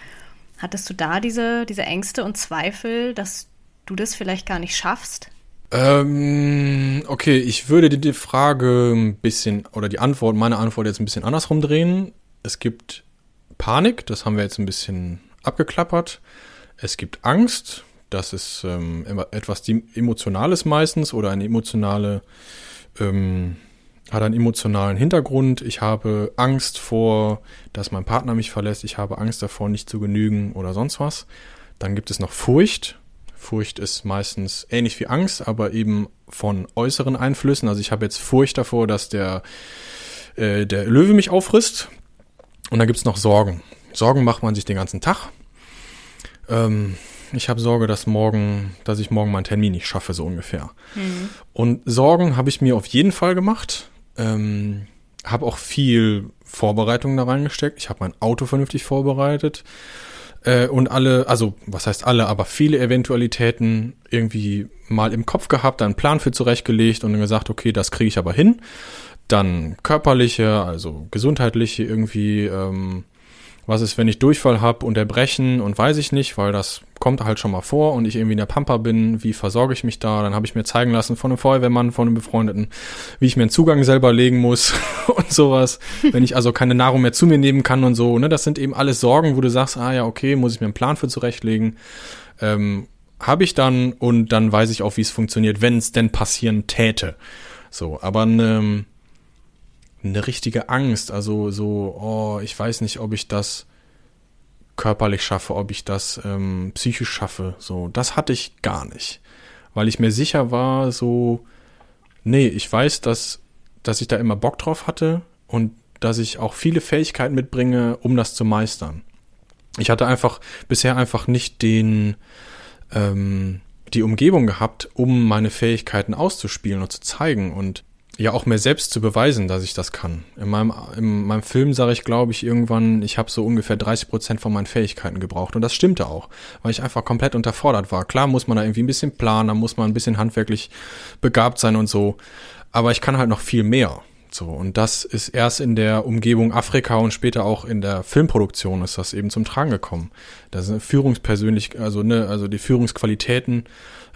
Hattest du da diese, diese Ängste und Zweifel, dass du das vielleicht gar nicht schaffst? Ähm, okay, ich würde die Frage ein bisschen oder die Antwort, meine Antwort jetzt ein bisschen andersrum drehen. Es gibt Panik, das haben wir jetzt ein bisschen abgeklappert. Es gibt Angst, das ist ähm, etwas Emotionales meistens oder eine emotionale, ähm, hat einen emotionalen Hintergrund. Ich habe Angst vor, dass mein Partner mich verlässt. Ich habe Angst davor, nicht zu genügen oder sonst was. Dann gibt es noch Furcht. Furcht ist meistens ähnlich wie Angst, aber eben von äußeren Einflüssen. Also ich habe jetzt Furcht davor, dass der, äh, der Löwe mich auffrisst. Und dann gibt es noch Sorgen. Sorgen macht man sich den ganzen Tag. Ähm, ich habe Sorge, dass morgen, dass ich morgen meinen Termin nicht schaffe, so ungefähr. Mhm. Und Sorgen habe ich mir auf jeden Fall gemacht. Ähm, habe auch viel Vorbereitung da reingesteckt. Ich habe mein Auto vernünftig vorbereitet. Äh, und alle, also was heißt alle, aber viele Eventualitäten irgendwie mal im Kopf gehabt, einen Plan für zurechtgelegt und dann gesagt, okay, das kriege ich aber hin. Dann körperliche, also gesundheitliche irgendwie ähm, was ist, wenn ich Durchfall habe und Erbrechen und weiß ich nicht, weil das kommt halt schon mal vor und ich irgendwie in der Pampa bin, wie versorge ich mich da? Dann habe ich mir zeigen lassen von einem Feuerwehrmann, von einem Befreundeten, wie ich mir einen Zugang selber legen muss und sowas. wenn ich also keine Nahrung mehr zu mir nehmen kann und so, ne? Das sind eben alles Sorgen, wo du sagst, ah ja, okay, muss ich mir einen Plan für zurechtlegen. Ähm, habe ich dann und dann weiß ich auch, wie es funktioniert, wenn es denn passieren täte. So, aber eine eine richtige Angst, also so, oh, ich weiß nicht, ob ich das körperlich schaffe, ob ich das ähm, psychisch schaffe, so, das hatte ich gar nicht, weil ich mir sicher war, so, nee, ich weiß, dass, dass ich da immer Bock drauf hatte und dass ich auch viele Fähigkeiten mitbringe, um das zu meistern. Ich hatte einfach bisher einfach nicht den, ähm, die Umgebung gehabt, um meine Fähigkeiten auszuspielen und zu zeigen. Und ja auch mir selbst zu beweisen, dass ich das kann. In meinem, in meinem Film sage ich, glaube ich, irgendwann, ich habe so ungefähr 30 Prozent von meinen Fähigkeiten gebraucht. Und das stimmte auch, weil ich einfach komplett unterfordert war. Klar muss man da irgendwie ein bisschen planen, da muss man ein bisschen handwerklich begabt sein und so. Aber ich kann halt noch viel mehr. So, und das ist erst in der Umgebung Afrika und später auch in der Filmproduktion ist das eben zum Tragen gekommen. Da sind Führungspersönlich, also ne, also die Führungsqualitäten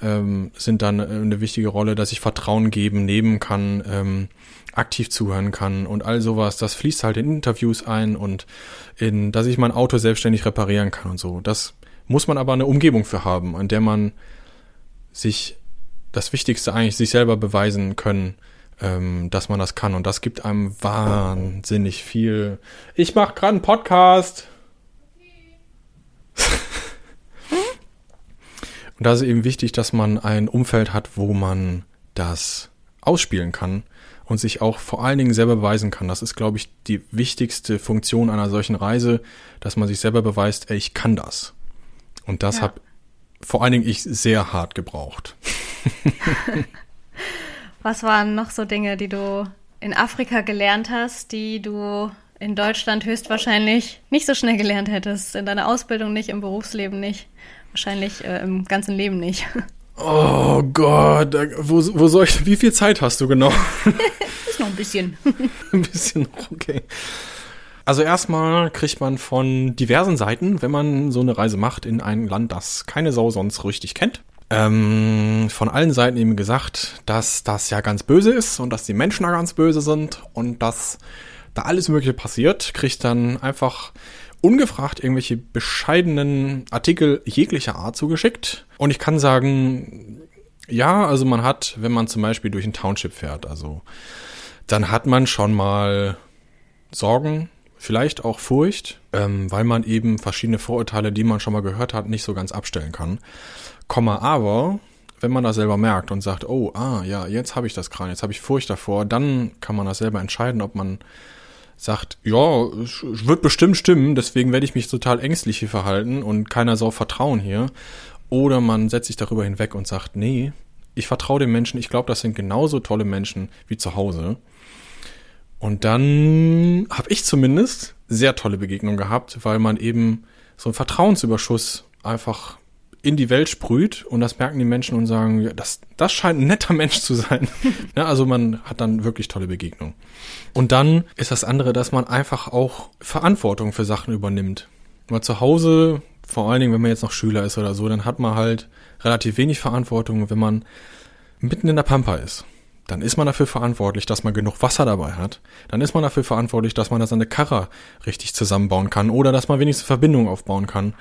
ähm, sind dann eine wichtige Rolle, dass ich Vertrauen geben, nehmen kann, ähm, aktiv zuhören kann und all sowas. Das fließt halt in Interviews ein und in, dass ich mein Auto selbstständig reparieren kann und so. Das muss man aber eine Umgebung für haben, an der man sich das Wichtigste eigentlich sich selber beweisen können, ähm, dass man das kann. Und das gibt einem wahnsinnig viel. Ich mache gerade einen Podcast. Und da ist eben wichtig, dass man ein Umfeld hat, wo man das ausspielen kann und sich auch vor allen Dingen selber beweisen kann. Das ist, glaube ich, die wichtigste Funktion einer solchen Reise, dass man sich selber beweist, ey, ich kann das. Und das ja. habe vor allen Dingen ich sehr hart gebraucht. Was waren noch so Dinge, die du in Afrika gelernt hast, die du in Deutschland höchstwahrscheinlich nicht so schnell gelernt hättest, in deiner Ausbildung nicht, im Berufsleben nicht? Wahrscheinlich äh, im ganzen Lem nicht. Oh Gott, wo, wo soll ich, wie viel Zeit hast du genau? Ist noch ein bisschen. ein bisschen, okay. Also erstmal kriegt man von diversen Seiten, wenn man so eine Reise macht in ein Land, das keine Sau sonst richtig kennt, ähm, von allen Seiten eben gesagt, dass das ja ganz böse ist und dass die Menschen da ganz böse sind und dass da alles Mögliche passiert, kriegt dann einfach ungefragt irgendwelche bescheidenen Artikel jeglicher Art zugeschickt. Und ich kann sagen, ja, also man hat, wenn man zum Beispiel durch ein Township fährt, also dann hat man schon mal Sorgen, vielleicht auch Furcht, ähm, weil man eben verschiedene Vorurteile, die man schon mal gehört hat, nicht so ganz abstellen kann. Komma aber, wenn man das selber merkt und sagt, oh, ah, ja, jetzt habe ich das gerade, jetzt habe ich Furcht davor, dann kann man das selber entscheiden, ob man sagt, ja, wird bestimmt stimmen, deswegen werde ich mich total ängstlich hier verhalten und keiner soll vertrauen hier. Oder man setzt sich darüber hinweg und sagt, nee, ich vertraue den Menschen, ich glaube, das sind genauso tolle Menschen wie zu Hause. Und dann habe ich zumindest sehr tolle Begegnungen gehabt, weil man eben so einen Vertrauensüberschuss einfach in die Welt sprüht und das merken die Menschen und sagen, ja, das, das scheint ein netter Mensch zu sein. ja, also man hat dann wirklich tolle Begegnungen. Und dann ist das andere, dass man einfach auch Verantwortung für Sachen übernimmt. Weil zu Hause, vor allen Dingen, wenn man jetzt noch Schüler ist oder so, dann hat man halt relativ wenig Verantwortung, wenn man mitten in der Pampa ist dann ist man dafür verantwortlich, dass man genug Wasser dabei hat. Dann ist man dafür verantwortlich, dass man da seine Karre richtig zusammenbauen kann oder dass man wenigstens Verbindungen aufbauen kann.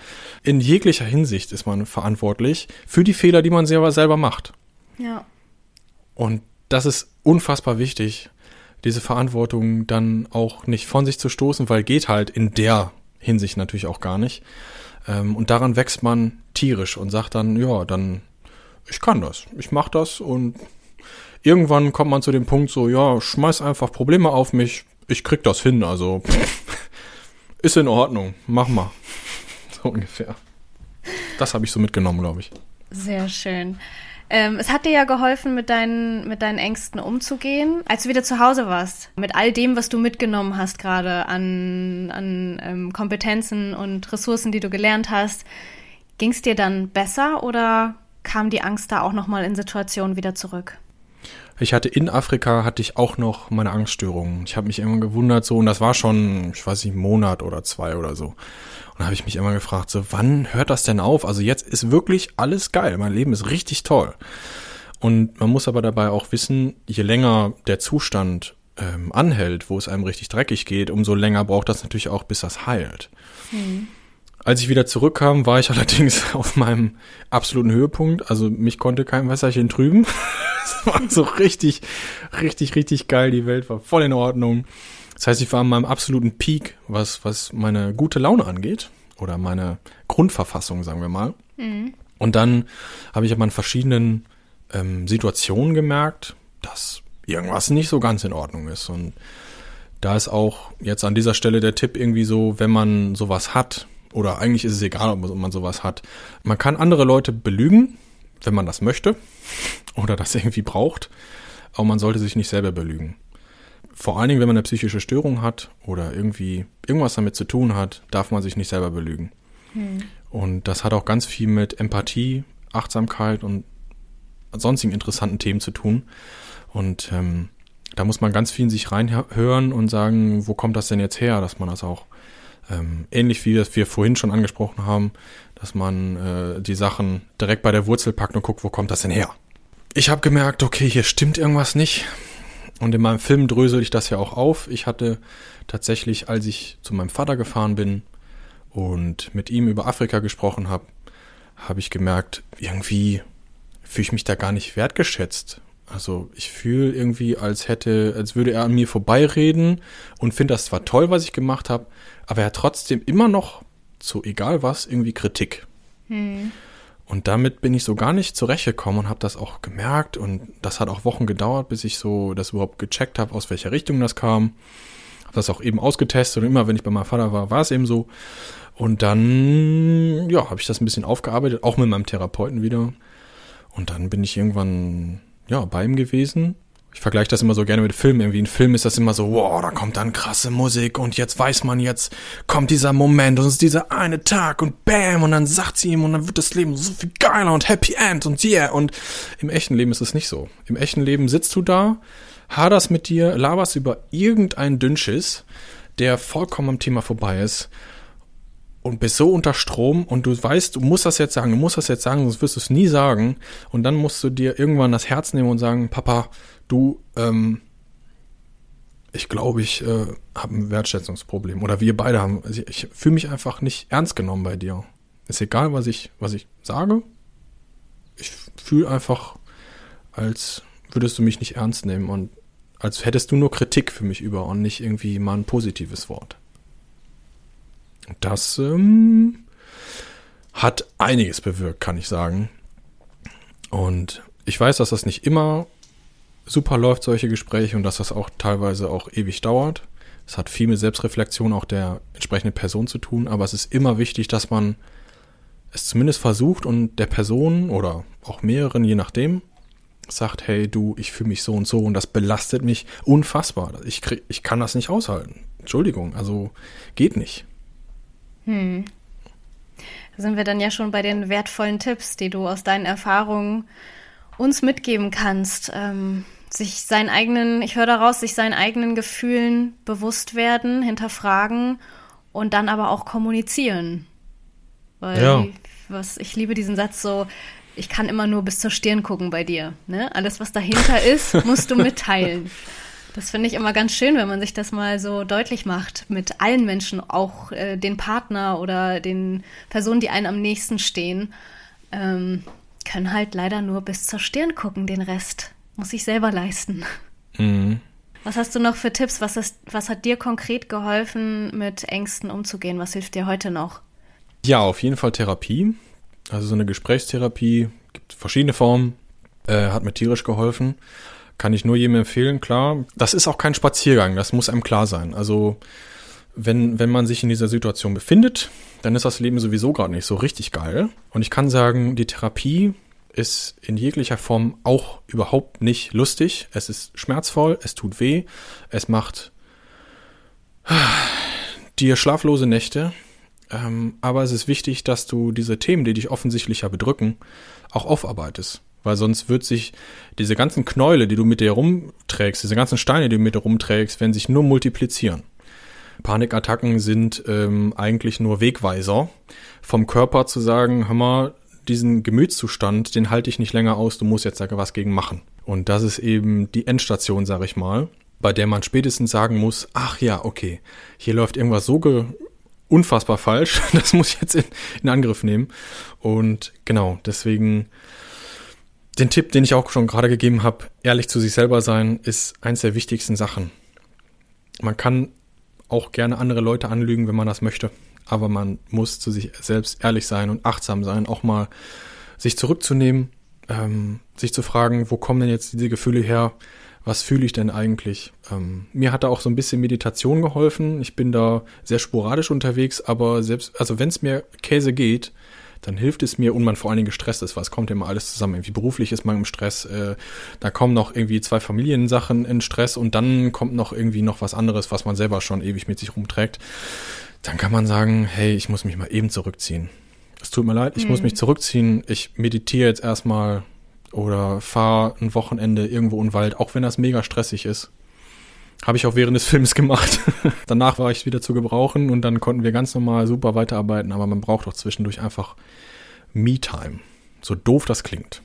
In jeglicher Hinsicht ist man verantwortlich für die Fehler, die man selber, selber macht. Ja. Und das ist unfassbar wichtig, diese Verantwortung dann auch nicht von sich zu stoßen, weil geht halt in der Hinsicht natürlich auch gar nicht. Ähm, und daran wächst man tierisch und sagt dann, ja, dann, ich kann das, ich mach das und irgendwann kommt man zu dem Punkt so, ja, schmeiß einfach Probleme auf mich, ich krieg das hin, also ist in Ordnung, mach mal. So ungefähr. Das habe ich so mitgenommen, glaube ich. Sehr schön. Ähm, es hat dir ja geholfen, mit deinen, mit deinen Ängsten umzugehen, als du wieder zu Hause warst. Mit all dem, was du mitgenommen hast, gerade an, an ähm, Kompetenzen und Ressourcen, die du gelernt hast. Ging es dir dann besser oder kam die Angst da auch nochmal in Situationen wieder zurück? Ich hatte in Afrika hatte ich auch noch meine Angststörungen. Ich habe mich immer gewundert so und das war schon, ich weiß nicht, einen Monat oder zwei oder so. Und da habe ich mich immer gefragt, so wann hört das denn auf? Also jetzt ist wirklich alles geil, mein Leben ist richtig toll. Und man muss aber dabei auch wissen, je länger der Zustand ähm, anhält, wo es einem richtig dreckig geht, umso länger braucht das natürlich auch, bis das heilt. Mhm. Als ich wieder zurückkam, war ich allerdings auf meinem absoluten Höhepunkt. Also mich konnte kein Wässerchen trüben. Es war so richtig, richtig, richtig geil. Die Welt war voll in Ordnung. Das heißt, ich war an meinem absoluten Peak, was, was meine gute Laune angeht. Oder meine Grundverfassung, sagen wir mal. Mhm. Und dann habe ich aber in verschiedenen ähm, Situationen gemerkt, dass irgendwas nicht so ganz in Ordnung ist. Und da ist auch jetzt an dieser Stelle der Tipp irgendwie so, wenn man sowas hat, oder eigentlich ist es egal, ob man sowas hat. Man kann andere Leute belügen, wenn man das möchte oder das irgendwie braucht, aber man sollte sich nicht selber belügen. Vor allen Dingen, wenn man eine psychische Störung hat oder irgendwie irgendwas damit zu tun hat, darf man sich nicht selber belügen. Hm. Und das hat auch ganz viel mit Empathie, Achtsamkeit und sonstigen interessanten Themen zu tun. Und ähm, da muss man ganz viel in sich reinhören und sagen, wo kommt das denn jetzt her, dass man das auch ähm, ähnlich wie wir vorhin schon angesprochen haben, dass man äh, die Sachen direkt bei der Wurzel packt und guckt, wo kommt das denn her. Ich habe gemerkt, okay, hier stimmt irgendwas nicht. Und in meinem Film drösel ich das ja auch auf. Ich hatte tatsächlich, als ich zu meinem Vater gefahren bin und mit ihm über Afrika gesprochen habe, habe ich gemerkt, irgendwie fühle ich mich da gar nicht wertgeschätzt. Also ich fühle irgendwie, als hätte, als würde er an mir vorbeireden und finde das zwar toll, was ich gemacht habe, aber er hat trotzdem immer noch, so egal was, irgendwie Kritik. Hm. Und damit bin ich so gar nicht zurechtgekommen und habe das auch gemerkt und das hat auch Wochen gedauert, bis ich so das überhaupt gecheckt habe, aus welcher Richtung das kam. Habe das auch eben ausgetestet und immer, wenn ich bei meinem Vater war, war es eben so. Und dann, ja, habe ich das ein bisschen aufgearbeitet, auch mit meinem Therapeuten wieder. Und dann bin ich irgendwann, ja, bei ihm gewesen Ich vergleiche das immer so gerne mit Filmen. Irgendwie in Film ist das immer so, wow, da kommt dann krasse Musik und jetzt weiß man, jetzt kommt dieser Moment und es ist dieser eine Tag und bam und dann sagt sie ihm und dann wird das Leben so viel geiler und Happy End und yeah. Und im echten Leben ist es nicht so. Im echten Leben sitzt du da, haderst mit dir, laberst über irgendeinen Dünnschiss, der vollkommen am Thema vorbei ist und bist so unter Strom und du weißt, du musst das jetzt sagen, du musst das jetzt sagen, sonst wirst du es nie sagen. Und dann musst du dir irgendwann das Herz nehmen und sagen, Papa, du, ähm, ich glaube, ich äh, habe ein Wertschätzungsproblem. Oder wir beide haben, also ich, ich fühle mich einfach nicht ernst genommen bei dir. Ist egal, was ich, was ich sage. Ich fühle einfach, als würdest du mich nicht ernst nehmen und als hättest du nur Kritik für mich über und nicht irgendwie mal ein positives Wort. Das ähm, hat einiges bewirkt, kann ich sagen. Und ich weiß, dass das nicht immer super läuft, solche Gespräche, und dass das auch teilweise auch ewig dauert. Es hat viel mit Selbstreflexion auch der entsprechenden Person zu tun, aber es ist immer wichtig, dass man es zumindest versucht und der Person oder auch mehreren, je nachdem, sagt, hey du, ich fühle mich so und so und das belastet mich unfassbar. Ich, krieg, ich kann das nicht aushalten. Entschuldigung, also geht nicht. Hm. Da sind wir dann ja schon bei den wertvollen Tipps, die du aus deinen Erfahrungen uns mitgeben kannst. Ähm, sich seinen eigenen, ich höre daraus, sich seinen eigenen Gefühlen bewusst werden, hinterfragen und dann aber auch kommunizieren. Weil ja. was, ich liebe diesen Satz so, ich kann immer nur bis zur Stirn gucken bei dir. Ne? Alles, was dahinter ist, musst du mitteilen. Das finde ich immer ganz schön, wenn man sich das mal so deutlich macht mit allen Menschen, auch äh, den Partner oder den Personen, die einem am nächsten stehen, ähm, können halt leider nur bis zur Stirn gucken. Den Rest muss ich selber leisten. Mhm. Was hast du noch für Tipps? Was, ist, was hat dir konkret geholfen, mit Ängsten umzugehen? Was hilft dir heute noch? Ja, auf jeden Fall Therapie. Also so eine Gesprächstherapie gibt verschiedene Formen. Äh, hat mir tierisch geholfen. Kann ich nur jedem empfehlen, klar. Das ist auch kein Spaziergang, das muss einem klar sein. Also wenn, wenn man sich in dieser Situation befindet, dann ist das Leben sowieso gerade nicht so richtig geil. Und ich kann sagen, die Therapie ist in jeglicher Form auch überhaupt nicht lustig. Es ist schmerzvoll, es tut weh, es macht dir schlaflose Nächte. Ähm, aber es ist wichtig, dass du diese Themen, die dich offensichtlich ja bedrücken, auch aufarbeitest. Weil sonst wird sich diese ganzen Knäule, die du mit dir rumträgst, diese ganzen Steine, die du mit dir rumträgst, werden sich nur multiplizieren. Panikattacken sind ähm, eigentlich nur Wegweiser vom Körper zu sagen, hör mal, diesen Gemütszustand, den halte ich nicht länger aus, du musst jetzt da was gegen machen. Und das ist eben die Endstation, sag ich mal, bei der man spätestens sagen muss, ach ja, okay, hier läuft irgendwas so unfassbar falsch, das muss ich jetzt in, in Angriff nehmen. Und genau, deswegen den Tipp, den ich auch schon gerade gegeben habe, ehrlich zu sich selber sein, ist eins der wichtigsten Sachen. Man kann auch gerne andere Leute anlügen, wenn man das möchte, aber man muss zu sich selbst ehrlich sein und achtsam sein, auch mal sich zurückzunehmen, ähm, sich zu fragen, wo kommen denn jetzt diese Gefühle her? Was fühle ich denn eigentlich? Ähm, mir hat da auch so ein bisschen Meditation geholfen. Ich bin da sehr sporadisch unterwegs, aber selbst, also wenn es mir Käse geht, dann hilft es mir und man vor allen Dingen gestresst ist, weil es kommt immer alles zusammen. Irgendwie beruflich ist man im Stress, äh, da kommen noch irgendwie zwei Familiensachen in Stress und dann kommt noch irgendwie noch was anderes, was man selber schon ewig mit sich rumträgt. Dann kann man sagen, hey, ich muss mich mal eben zurückziehen. Es tut mir leid, ich mhm. muss mich zurückziehen. Ich meditiere jetzt erstmal oder fahre ein Wochenende irgendwo in den Wald, auch wenn das mega stressig ist. Habe ich auch während des Films gemacht. Danach war ich wieder zu gebrauchen und dann konnten wir ganz normal super weiterarbeiten, aber man braucht doch zwischendurch einfach Me-Time. So doof das klingt.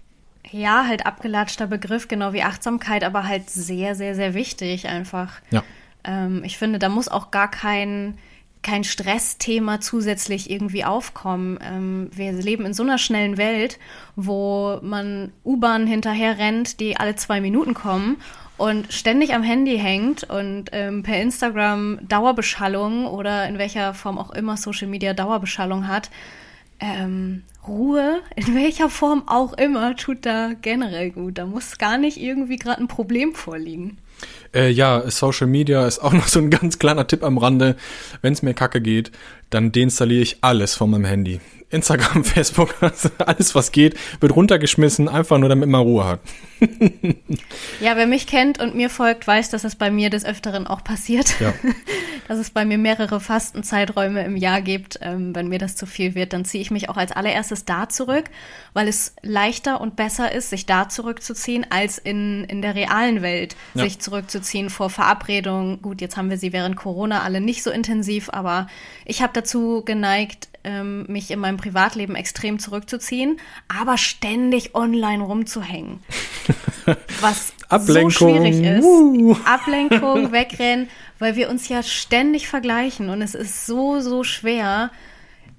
Ja, halt abgelatschter Begriff, genau wie Achtsamkeit, aber halt sehr, sehr, sehr wichtig einfach. Ja. Ähm, ich finde, da muss auch gar kein, kein Stressthema zusätzlich irgendwie aufkommen. Ähm, wir leben in so einer schnellen Welt, wo man U-Bahn hinterher rennt, die alle zwei Minuten kommen und ständig am Handy hängt und ähm, per Instagram Dauerbeschallung oder in welcher Form auch immer Social Media Dauerbeschallung hat, ähm, Ruhe, in welcher Form auch immer, tut da generell gut. Da muss gar nicht irgendwie gerade ein Problem vorliegen. Äh, ja, Social Media ist auch noch so ein ganz kleiner Tipp am Rande. Wenn es mir kacke geht, dann deinstalliere ich alles von meinem Handy. Instagram, Facebook, alles was geht, wird runtergeschmissen, einfach nur damit man Ruhe hat. ja, wer mich kennt und mir folgt, weiß, dass es bei mir des Öfteren auch passiert. Ja. dass es bei mir mehrere Fastenzeiträume im Jahr gibt. Ähm, wenn mir das zu viel wird, dann ziehe ich mich auch als allererstes da zurück, weil es leichter und besser ist, sich da zurückzuziehen, als in, in der realen Welt ja. sich zurückzuziehen vor Verabredungen. Gut, jetzt haben wir sie während Corona alle nicht so intensiv, aber ich habe dazu geneigt, ähm, mich in meinem Privatleben extrem zurückzuziehen, aber ständig online rumzuhängen. Was Ablenkung. so schwierig ist. Uh. Ablenkung, wegrennen, weil wir uns ja ständig vergleichen und es ist so, so schwer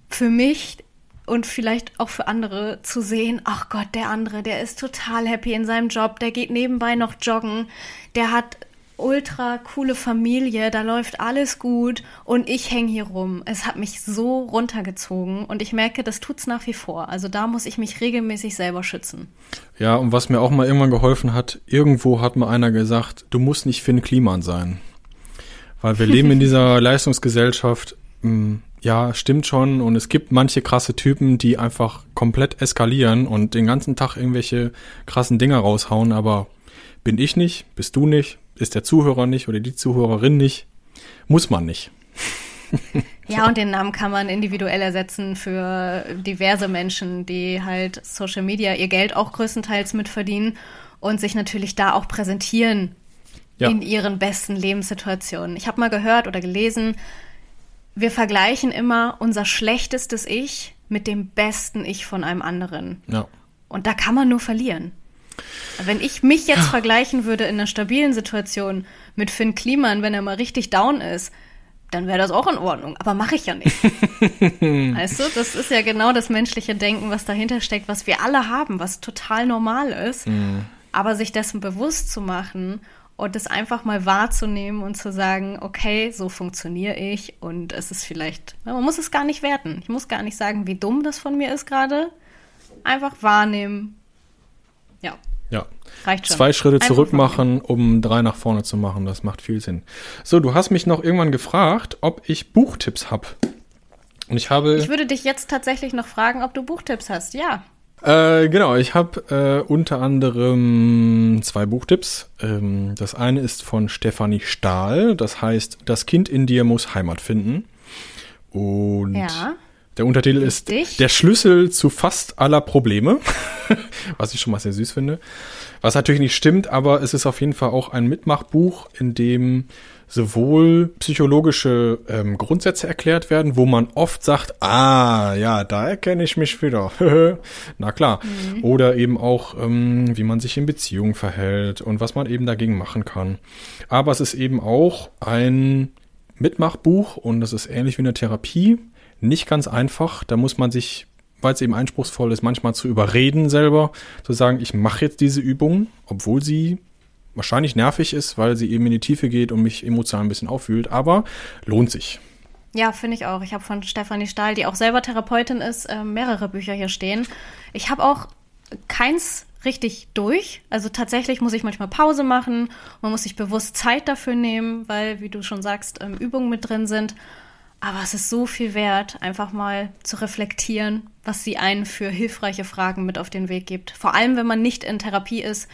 für mich und vielleicht auch für andere zu sehen, ach Gott, der andere, der ist total happy in seinem Job, der geht nebenbei noch joggen, der hat ultra coole Familie, da läuft alles gut und ich hänge hier rum. Es hat mich so runtergezogen und ich merke, das tut's nach wie vor. Also da muss ich mich regelmäßig selber schützen. Ja, und was mir auch mal irgendwann geholfen hat, irgendwo hat mal einer gesagt, du musst nicht Finn Kliman sein. Weil wir leben in dieser Leistungsgesellschaft, hm, ja, stimmt schon. Und es gibt manche krasse Typen, die einfach komplett eskalieren und den ganzen Tag irgendwelche krassen Dinger raushauen, aber bin ich nicht, bist du nicht, ist der Zuhörer nicht oder die Zuhörerin nicht, muss man nicht. ja, und den Namen kann man individuell ersetzen für diverse Menschen, die halt Social Media ihr Geld auch größtenteils mitverdienen und sich natürlich da auch präsentieren ja. in ihren besten Lebenssituationen. Ich habe mal gehört oder gelesen, wir vergleichen immer unser schlechtestes Ich mit dem besten Ich von einem anderen. Ja. Und da kann man nur verlieren. Wenn ich mich jetzt vergleichen würde in einer stabilen Situation mit Finn Kliman, wenn er mal richtig down ist, dann wäre das auch in Ordnung. Aber mache ich ja nicht. weißt du, das ist ja genau das menschliche Denken, was dahinter steckt, was wir alle haben, was total normal ist. Mhm. Aber sich dessen bewusst zu machen und es einfach mal wahrzunehmen und zu sagen, okay, so funktioniere ich und es ist vielleicht, man muss es gar nicht werten. Ich muss gar nicht sagen, wie dumm das von mir ist gerade. Einfach wahrnehmen, ja. Ja. Reicht schon. Zwei Schritte Einfach zurück machen, um drei nach vorne zu machen. Das macht viel Sinn. So, du hast mich noch irgendwann gefragt, ob ich Buchtipps habe. Und ich habe. Ich würde dich jetzt tatsächlich noch fragen, ob du Buchtipps hast. Ja. Äh, genau, ich habe äh, unter anderem zwei Buchtipps. Ähm, das eine ist von Stefanie Stahl. Das heißt, das Kind in dir muss Heimat finden. Und ja. Der Untertitel Richtig. ist Der Schlüssel zu fast aller Probleme, was ich schon mal sehr süß finde. Was natürlich nicht stimmt, aber es ist auf jeden Fall auch ein Mitmachbuch, in dem sowohl psychologische ähm, Grundsätze erklärt werden, wo man oft sagt, ah, ja, da erkenne ich mich wieder. Na klar. Mhm. Oder eben auch, ähm, wie man sich in Beziehungen verhält und was man eben dagegen machen kann. Aber es ist eben auch ein Mitmachbuch und es ist ähnlich wie eine Therapie nicht ganz einfach. Da muss man sich, weil es eben einspruchsvoll ist, manchmal zu überreden selber, zu sagen, ich mache jetzt diese Übung, obwohl sie wahrscheinlich nervig ist, weil sie eben in die Tiefe geht und mich emotional ein bisschen auffühlt, aber lohnt sich. Ja, finde ich auch. Ich habe von Stefanie Stahl, die auch selber Therapeutin ist, äh, mehrere Bücher hier stehen. Ich habe auch keins richtig durch. Also tatsächlich muss ich manchmal Pause machen. Man muss sich bewusst Zeit dafür nehmen, weil, wie du schon sagst, ähm, Übungen mit drin sind. Aber es ist so viel wert, einfach mal zu reflektieren, was sie einen für hilfreiche Fragen mit auf den Weg gibt. Vor allem, wenn man nicht in Therapie ist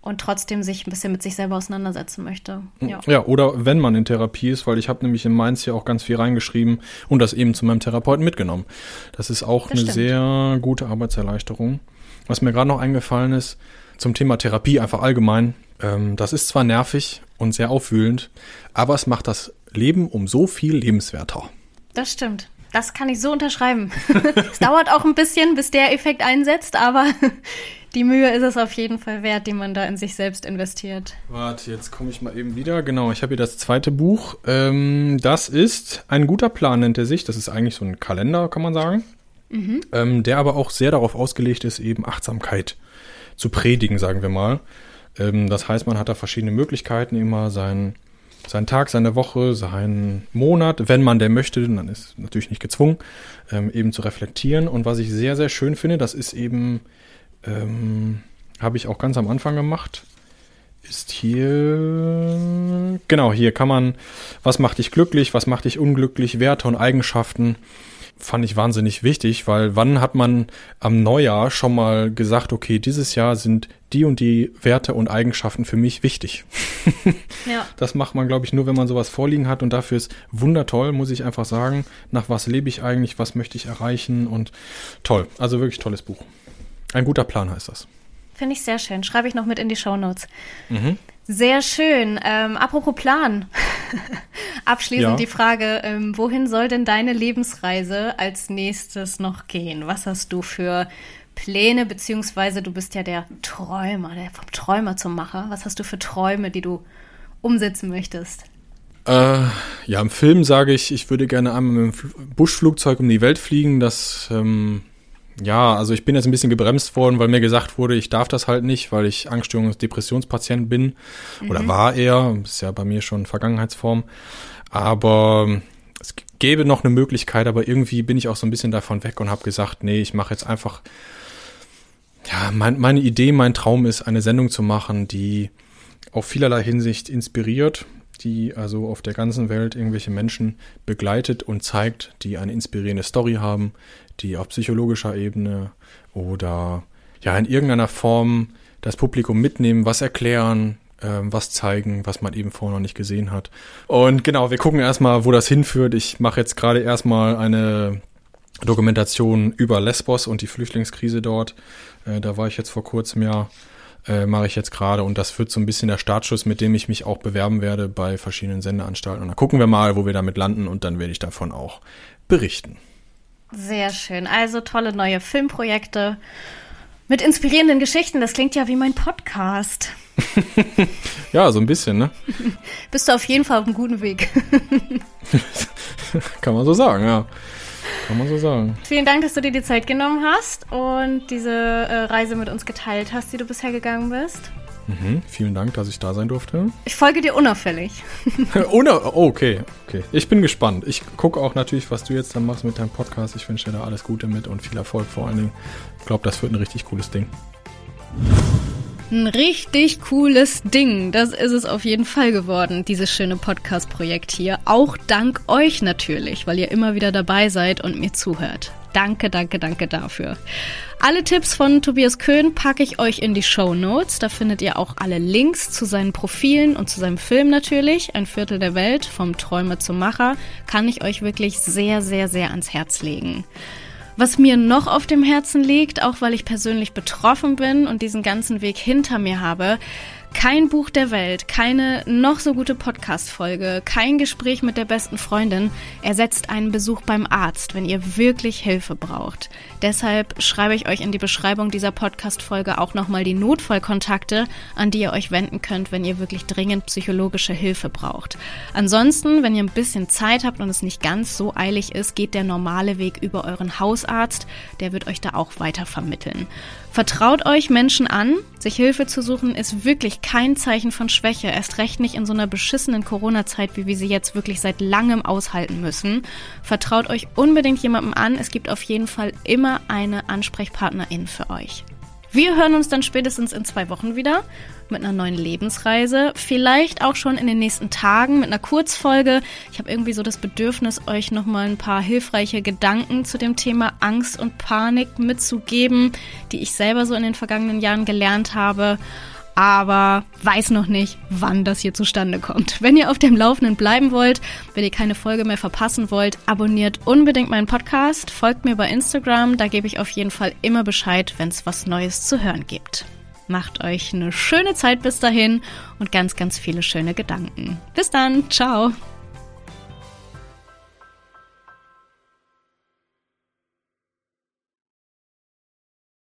und trotzdem sich ein bisschen mit sich selber auseinandersetzen möchte. Ja, ja oder wenn man in Therapie ist, weil ich habe nämlich in Mainz ja auch ganz viel reingeschrieben und das eben zu meinem Therapeuten mitgenommen. Das ist auch das eine stimmt. sehr gute Arbeitserleichterung. Was mir gerade noch eingefallen ist, zum Thema Therapie einfach allgemein. Ähm, das ist zwar nervig und sehr aufwühlend, aber es macht das Leben um so viel lebenswerter. Das stimmt. Das kann ich so unterschreiben. es dauert auch ein bisschen, bis der Effekt einsetzt, aber die Mühe ist es auf jeden Fall wert, die man da in sich selbst investiert. Warte, jetzt komme ich mal eben wieder. Genau, ich habe hier das zweite Buch. Ähm, das ist ein guter Plan, nennt er sich. Das ist eigentlich so ein Kalender, kann man sagen. Mhm. Ähm, der aber auch sehr darauf ausgelegt ist, eben Achtsamkeit zu predigen, sagen wir mal. Ähm, das heißt, man hat da verschiedene Möglichkeiten, immer sein seinen Tag, seine Woche, seinen Monat, wenn man der möchte, dann ist natürlich nicht gezwungen, ähm, eben zu reflektieren. Und was ich sehr, sehr schön finde, das ist eben, ähm, habe ich auch ganz am Anfang gemacht, ist hier, genau, hier kann man, was macht dich glücklich, was macht dich unglücklich, Werte und Eigenschaften fand ich wahnsinnig wichtig, weil wann hat man am Neujahr schon mal gesagt, okay, dieses Jahr sind die und die Werte und Eigenschaften für mich wichtig. ja. Das macht man, glaube ich, nur, wenn man sowas vorliegen hat und dafür ist wundertoll, muss ich einfach sagen, nach was lebe ich eigentlich, was möchte ich erreichen und toll, also wirklich tolles Buch. Ein guter Plan heißt das. Finde ich sehr schön. Schreibe ich noch mit in die Show Notes. Mhm. Sehr schön. Ähm, apropos Plan. Abschließend ja. die Frage, ähm, wohin soll denn deine Lebensreise als nächstes noch gehen? Was hast du für Pläne, beziehungsweise du bist ja der Träumer, der vom Träumer zum Macher. Was hast du für Träume, die du umsetzen möchtest? Äh, ja, im Film sage ich, ich würde gerne einmal mit dem Buschflugzeug um die Welt fliegen. Das ähm, ja, also ich bin jetzt ein bisschen gebremst worden, weil mir gesagt wurde, ich darf das halt nicht, weil ich Angststörungs- und Depressionspatient bin. Mhm. Oder war er, ist ja bei mir schon Vergangenheitsform. Aber es gäbe noch eine Möglichkeit, aber irgendwie bin ich auch so ein bisschen davon weg und habe gesagt, nee, ich mache jetzt einfach, ja, mein, meine Idee, mein Traum ist, eine Sendung zu machen, die auf vielerlei Hinsicht inspiriert, die also auf der ganzen Welt irgendwelche Menschen begleitet und zeigt, die eine inspirierende Story haben, die auf psychologischer Ebene oder ja in irgendeiner Form das Publikum mitnehmen, was erklären, äh, was zeigen, was man eben vorher noch nicht gesehen hat. Und genau, wir gucken erstmal, wo das hinführt. Ich mache jetzt gerade erstmal eine Dokumentation über Lesbos und die Flüchtlingskrise dort. Äh, da war ich jetzt vor kurzem ja, äh, mache ich jetzt gerade und das wird so ein bisschen der Startschuss, mit dem ich mich auch bewerben werde bei verschiedenen Sendeanstalten. Und dann gucken wir mal, wo wir damit landen und dann werde ich davon auch berichten. Sehr schön. Also tolle neue Filmprojekte mit inspirierenden Geschichten. Das klingt ja wie mein Podcast. ja, so ein bisschen, ne? Bist du auf jeden Fall auf einem guten Weg. Kann man so sagen, ja. Kann man so sagen. Vielen Dank, dass du dir die Zeit genommen hast und diese äh, Reise mit uns geteilt hast, die du bisher gegangen bist. Mhm, vielen Dank, dass ich da sein durfte. Ich folge dir unauffällig. Una oh, okay, okay. Ich bin gespannt. Ich gucke auch natürlich, was du jetzt dann machst mit deinem Podcast. Ich wünsche dir da alles Gute mit und viel Erfolg vor allen Dingen. Ich glaube, das wird ein richtig cooles Ding. Ein richtig cooles Ding. Das ist es auf jeden Fall geworden, dieses schöne Podcast-Projekt hier. Auch dank euch natürlich, weil ihr immer wieder dabei seid und mir zuhört. Danke, danke, danke dafür. Alle Tipps von Tobias Köhn packe ich euch in die Show Notes. Da findet ihr auch alle Links zu seinen Profilen und zu seinem Film natürlich. Ein Viertel der Welt, vom Träumer zum Macher, kann ich euch wirklich sehr, sehr, sehr ans Herz legen. Was mir noch auf dem Herzen liegt, auch weil ich persönlich betroffen bin und diesen ganzen Weg hinter mir habe, kein Buch der Welt, keine noch so gute Podcast-Folge, kein Gespräch mit der besten Freundin ersetzt einen Besuch beim Arzt, wenn ihr wirklich Hilfe braucht. Deshalb schreibe ich euch in die Beschreibung dieser Podcast-Folge auch nochmal die Notfallkontakte, an die ihr euch wenden könnt, wenn ihr wirklich dringend psychologische Hilfe braucht. Ansonsten, wenn ihr ein bisschen Zeit habt und es nicht ganz so eilig ist, geht der normale Weg über euren Hausarzt. Der wird euch da auch weiter vermitteln. Vertraut euch Menschen an. Sich Hilfe zu suchen ist wirklich kein Zeichen von Schwäche. Erst recht nicht in so einer beschissenen Corona-Zeit, wie wir sie jetzt wirklich seit langem aushalten müssen. Vertraut euch unbedingt jemandem an. Es gibt auf jeden Fall immer eine Ansprechpartnerin für euch. Wir hören uns dann spätestens in zwei Wochen wieder mit einer neuen Lebensreise. Vielleicht auch schon in den nächsten Tagen mit einer Kurzfolge. Ich habe irgendwie so das Bedürfnis, euch nochmal ein paar hilfreiche Gedanken zu dem Thema Angst und Panik mitzugeben, die ich selber so in den vergangenen Jahren gelernt habe aber weiß noch nicht, wann das hier zustande kommt. Wenn ihr auf dem Laufenden bleiben wollt, wenn ihr keine Folge mehr verpassen wollt, abonniert unbedingt meinen Podcast, folgt mir bei Instagram, da gebe ich auf jeden Fall immer Bescheid, wenn es was Neues zu hören gibt. Macht euch eine schöne Zeit bis dahin und ganz, ganz viele schöne Gedanken. Bis dann, ciao!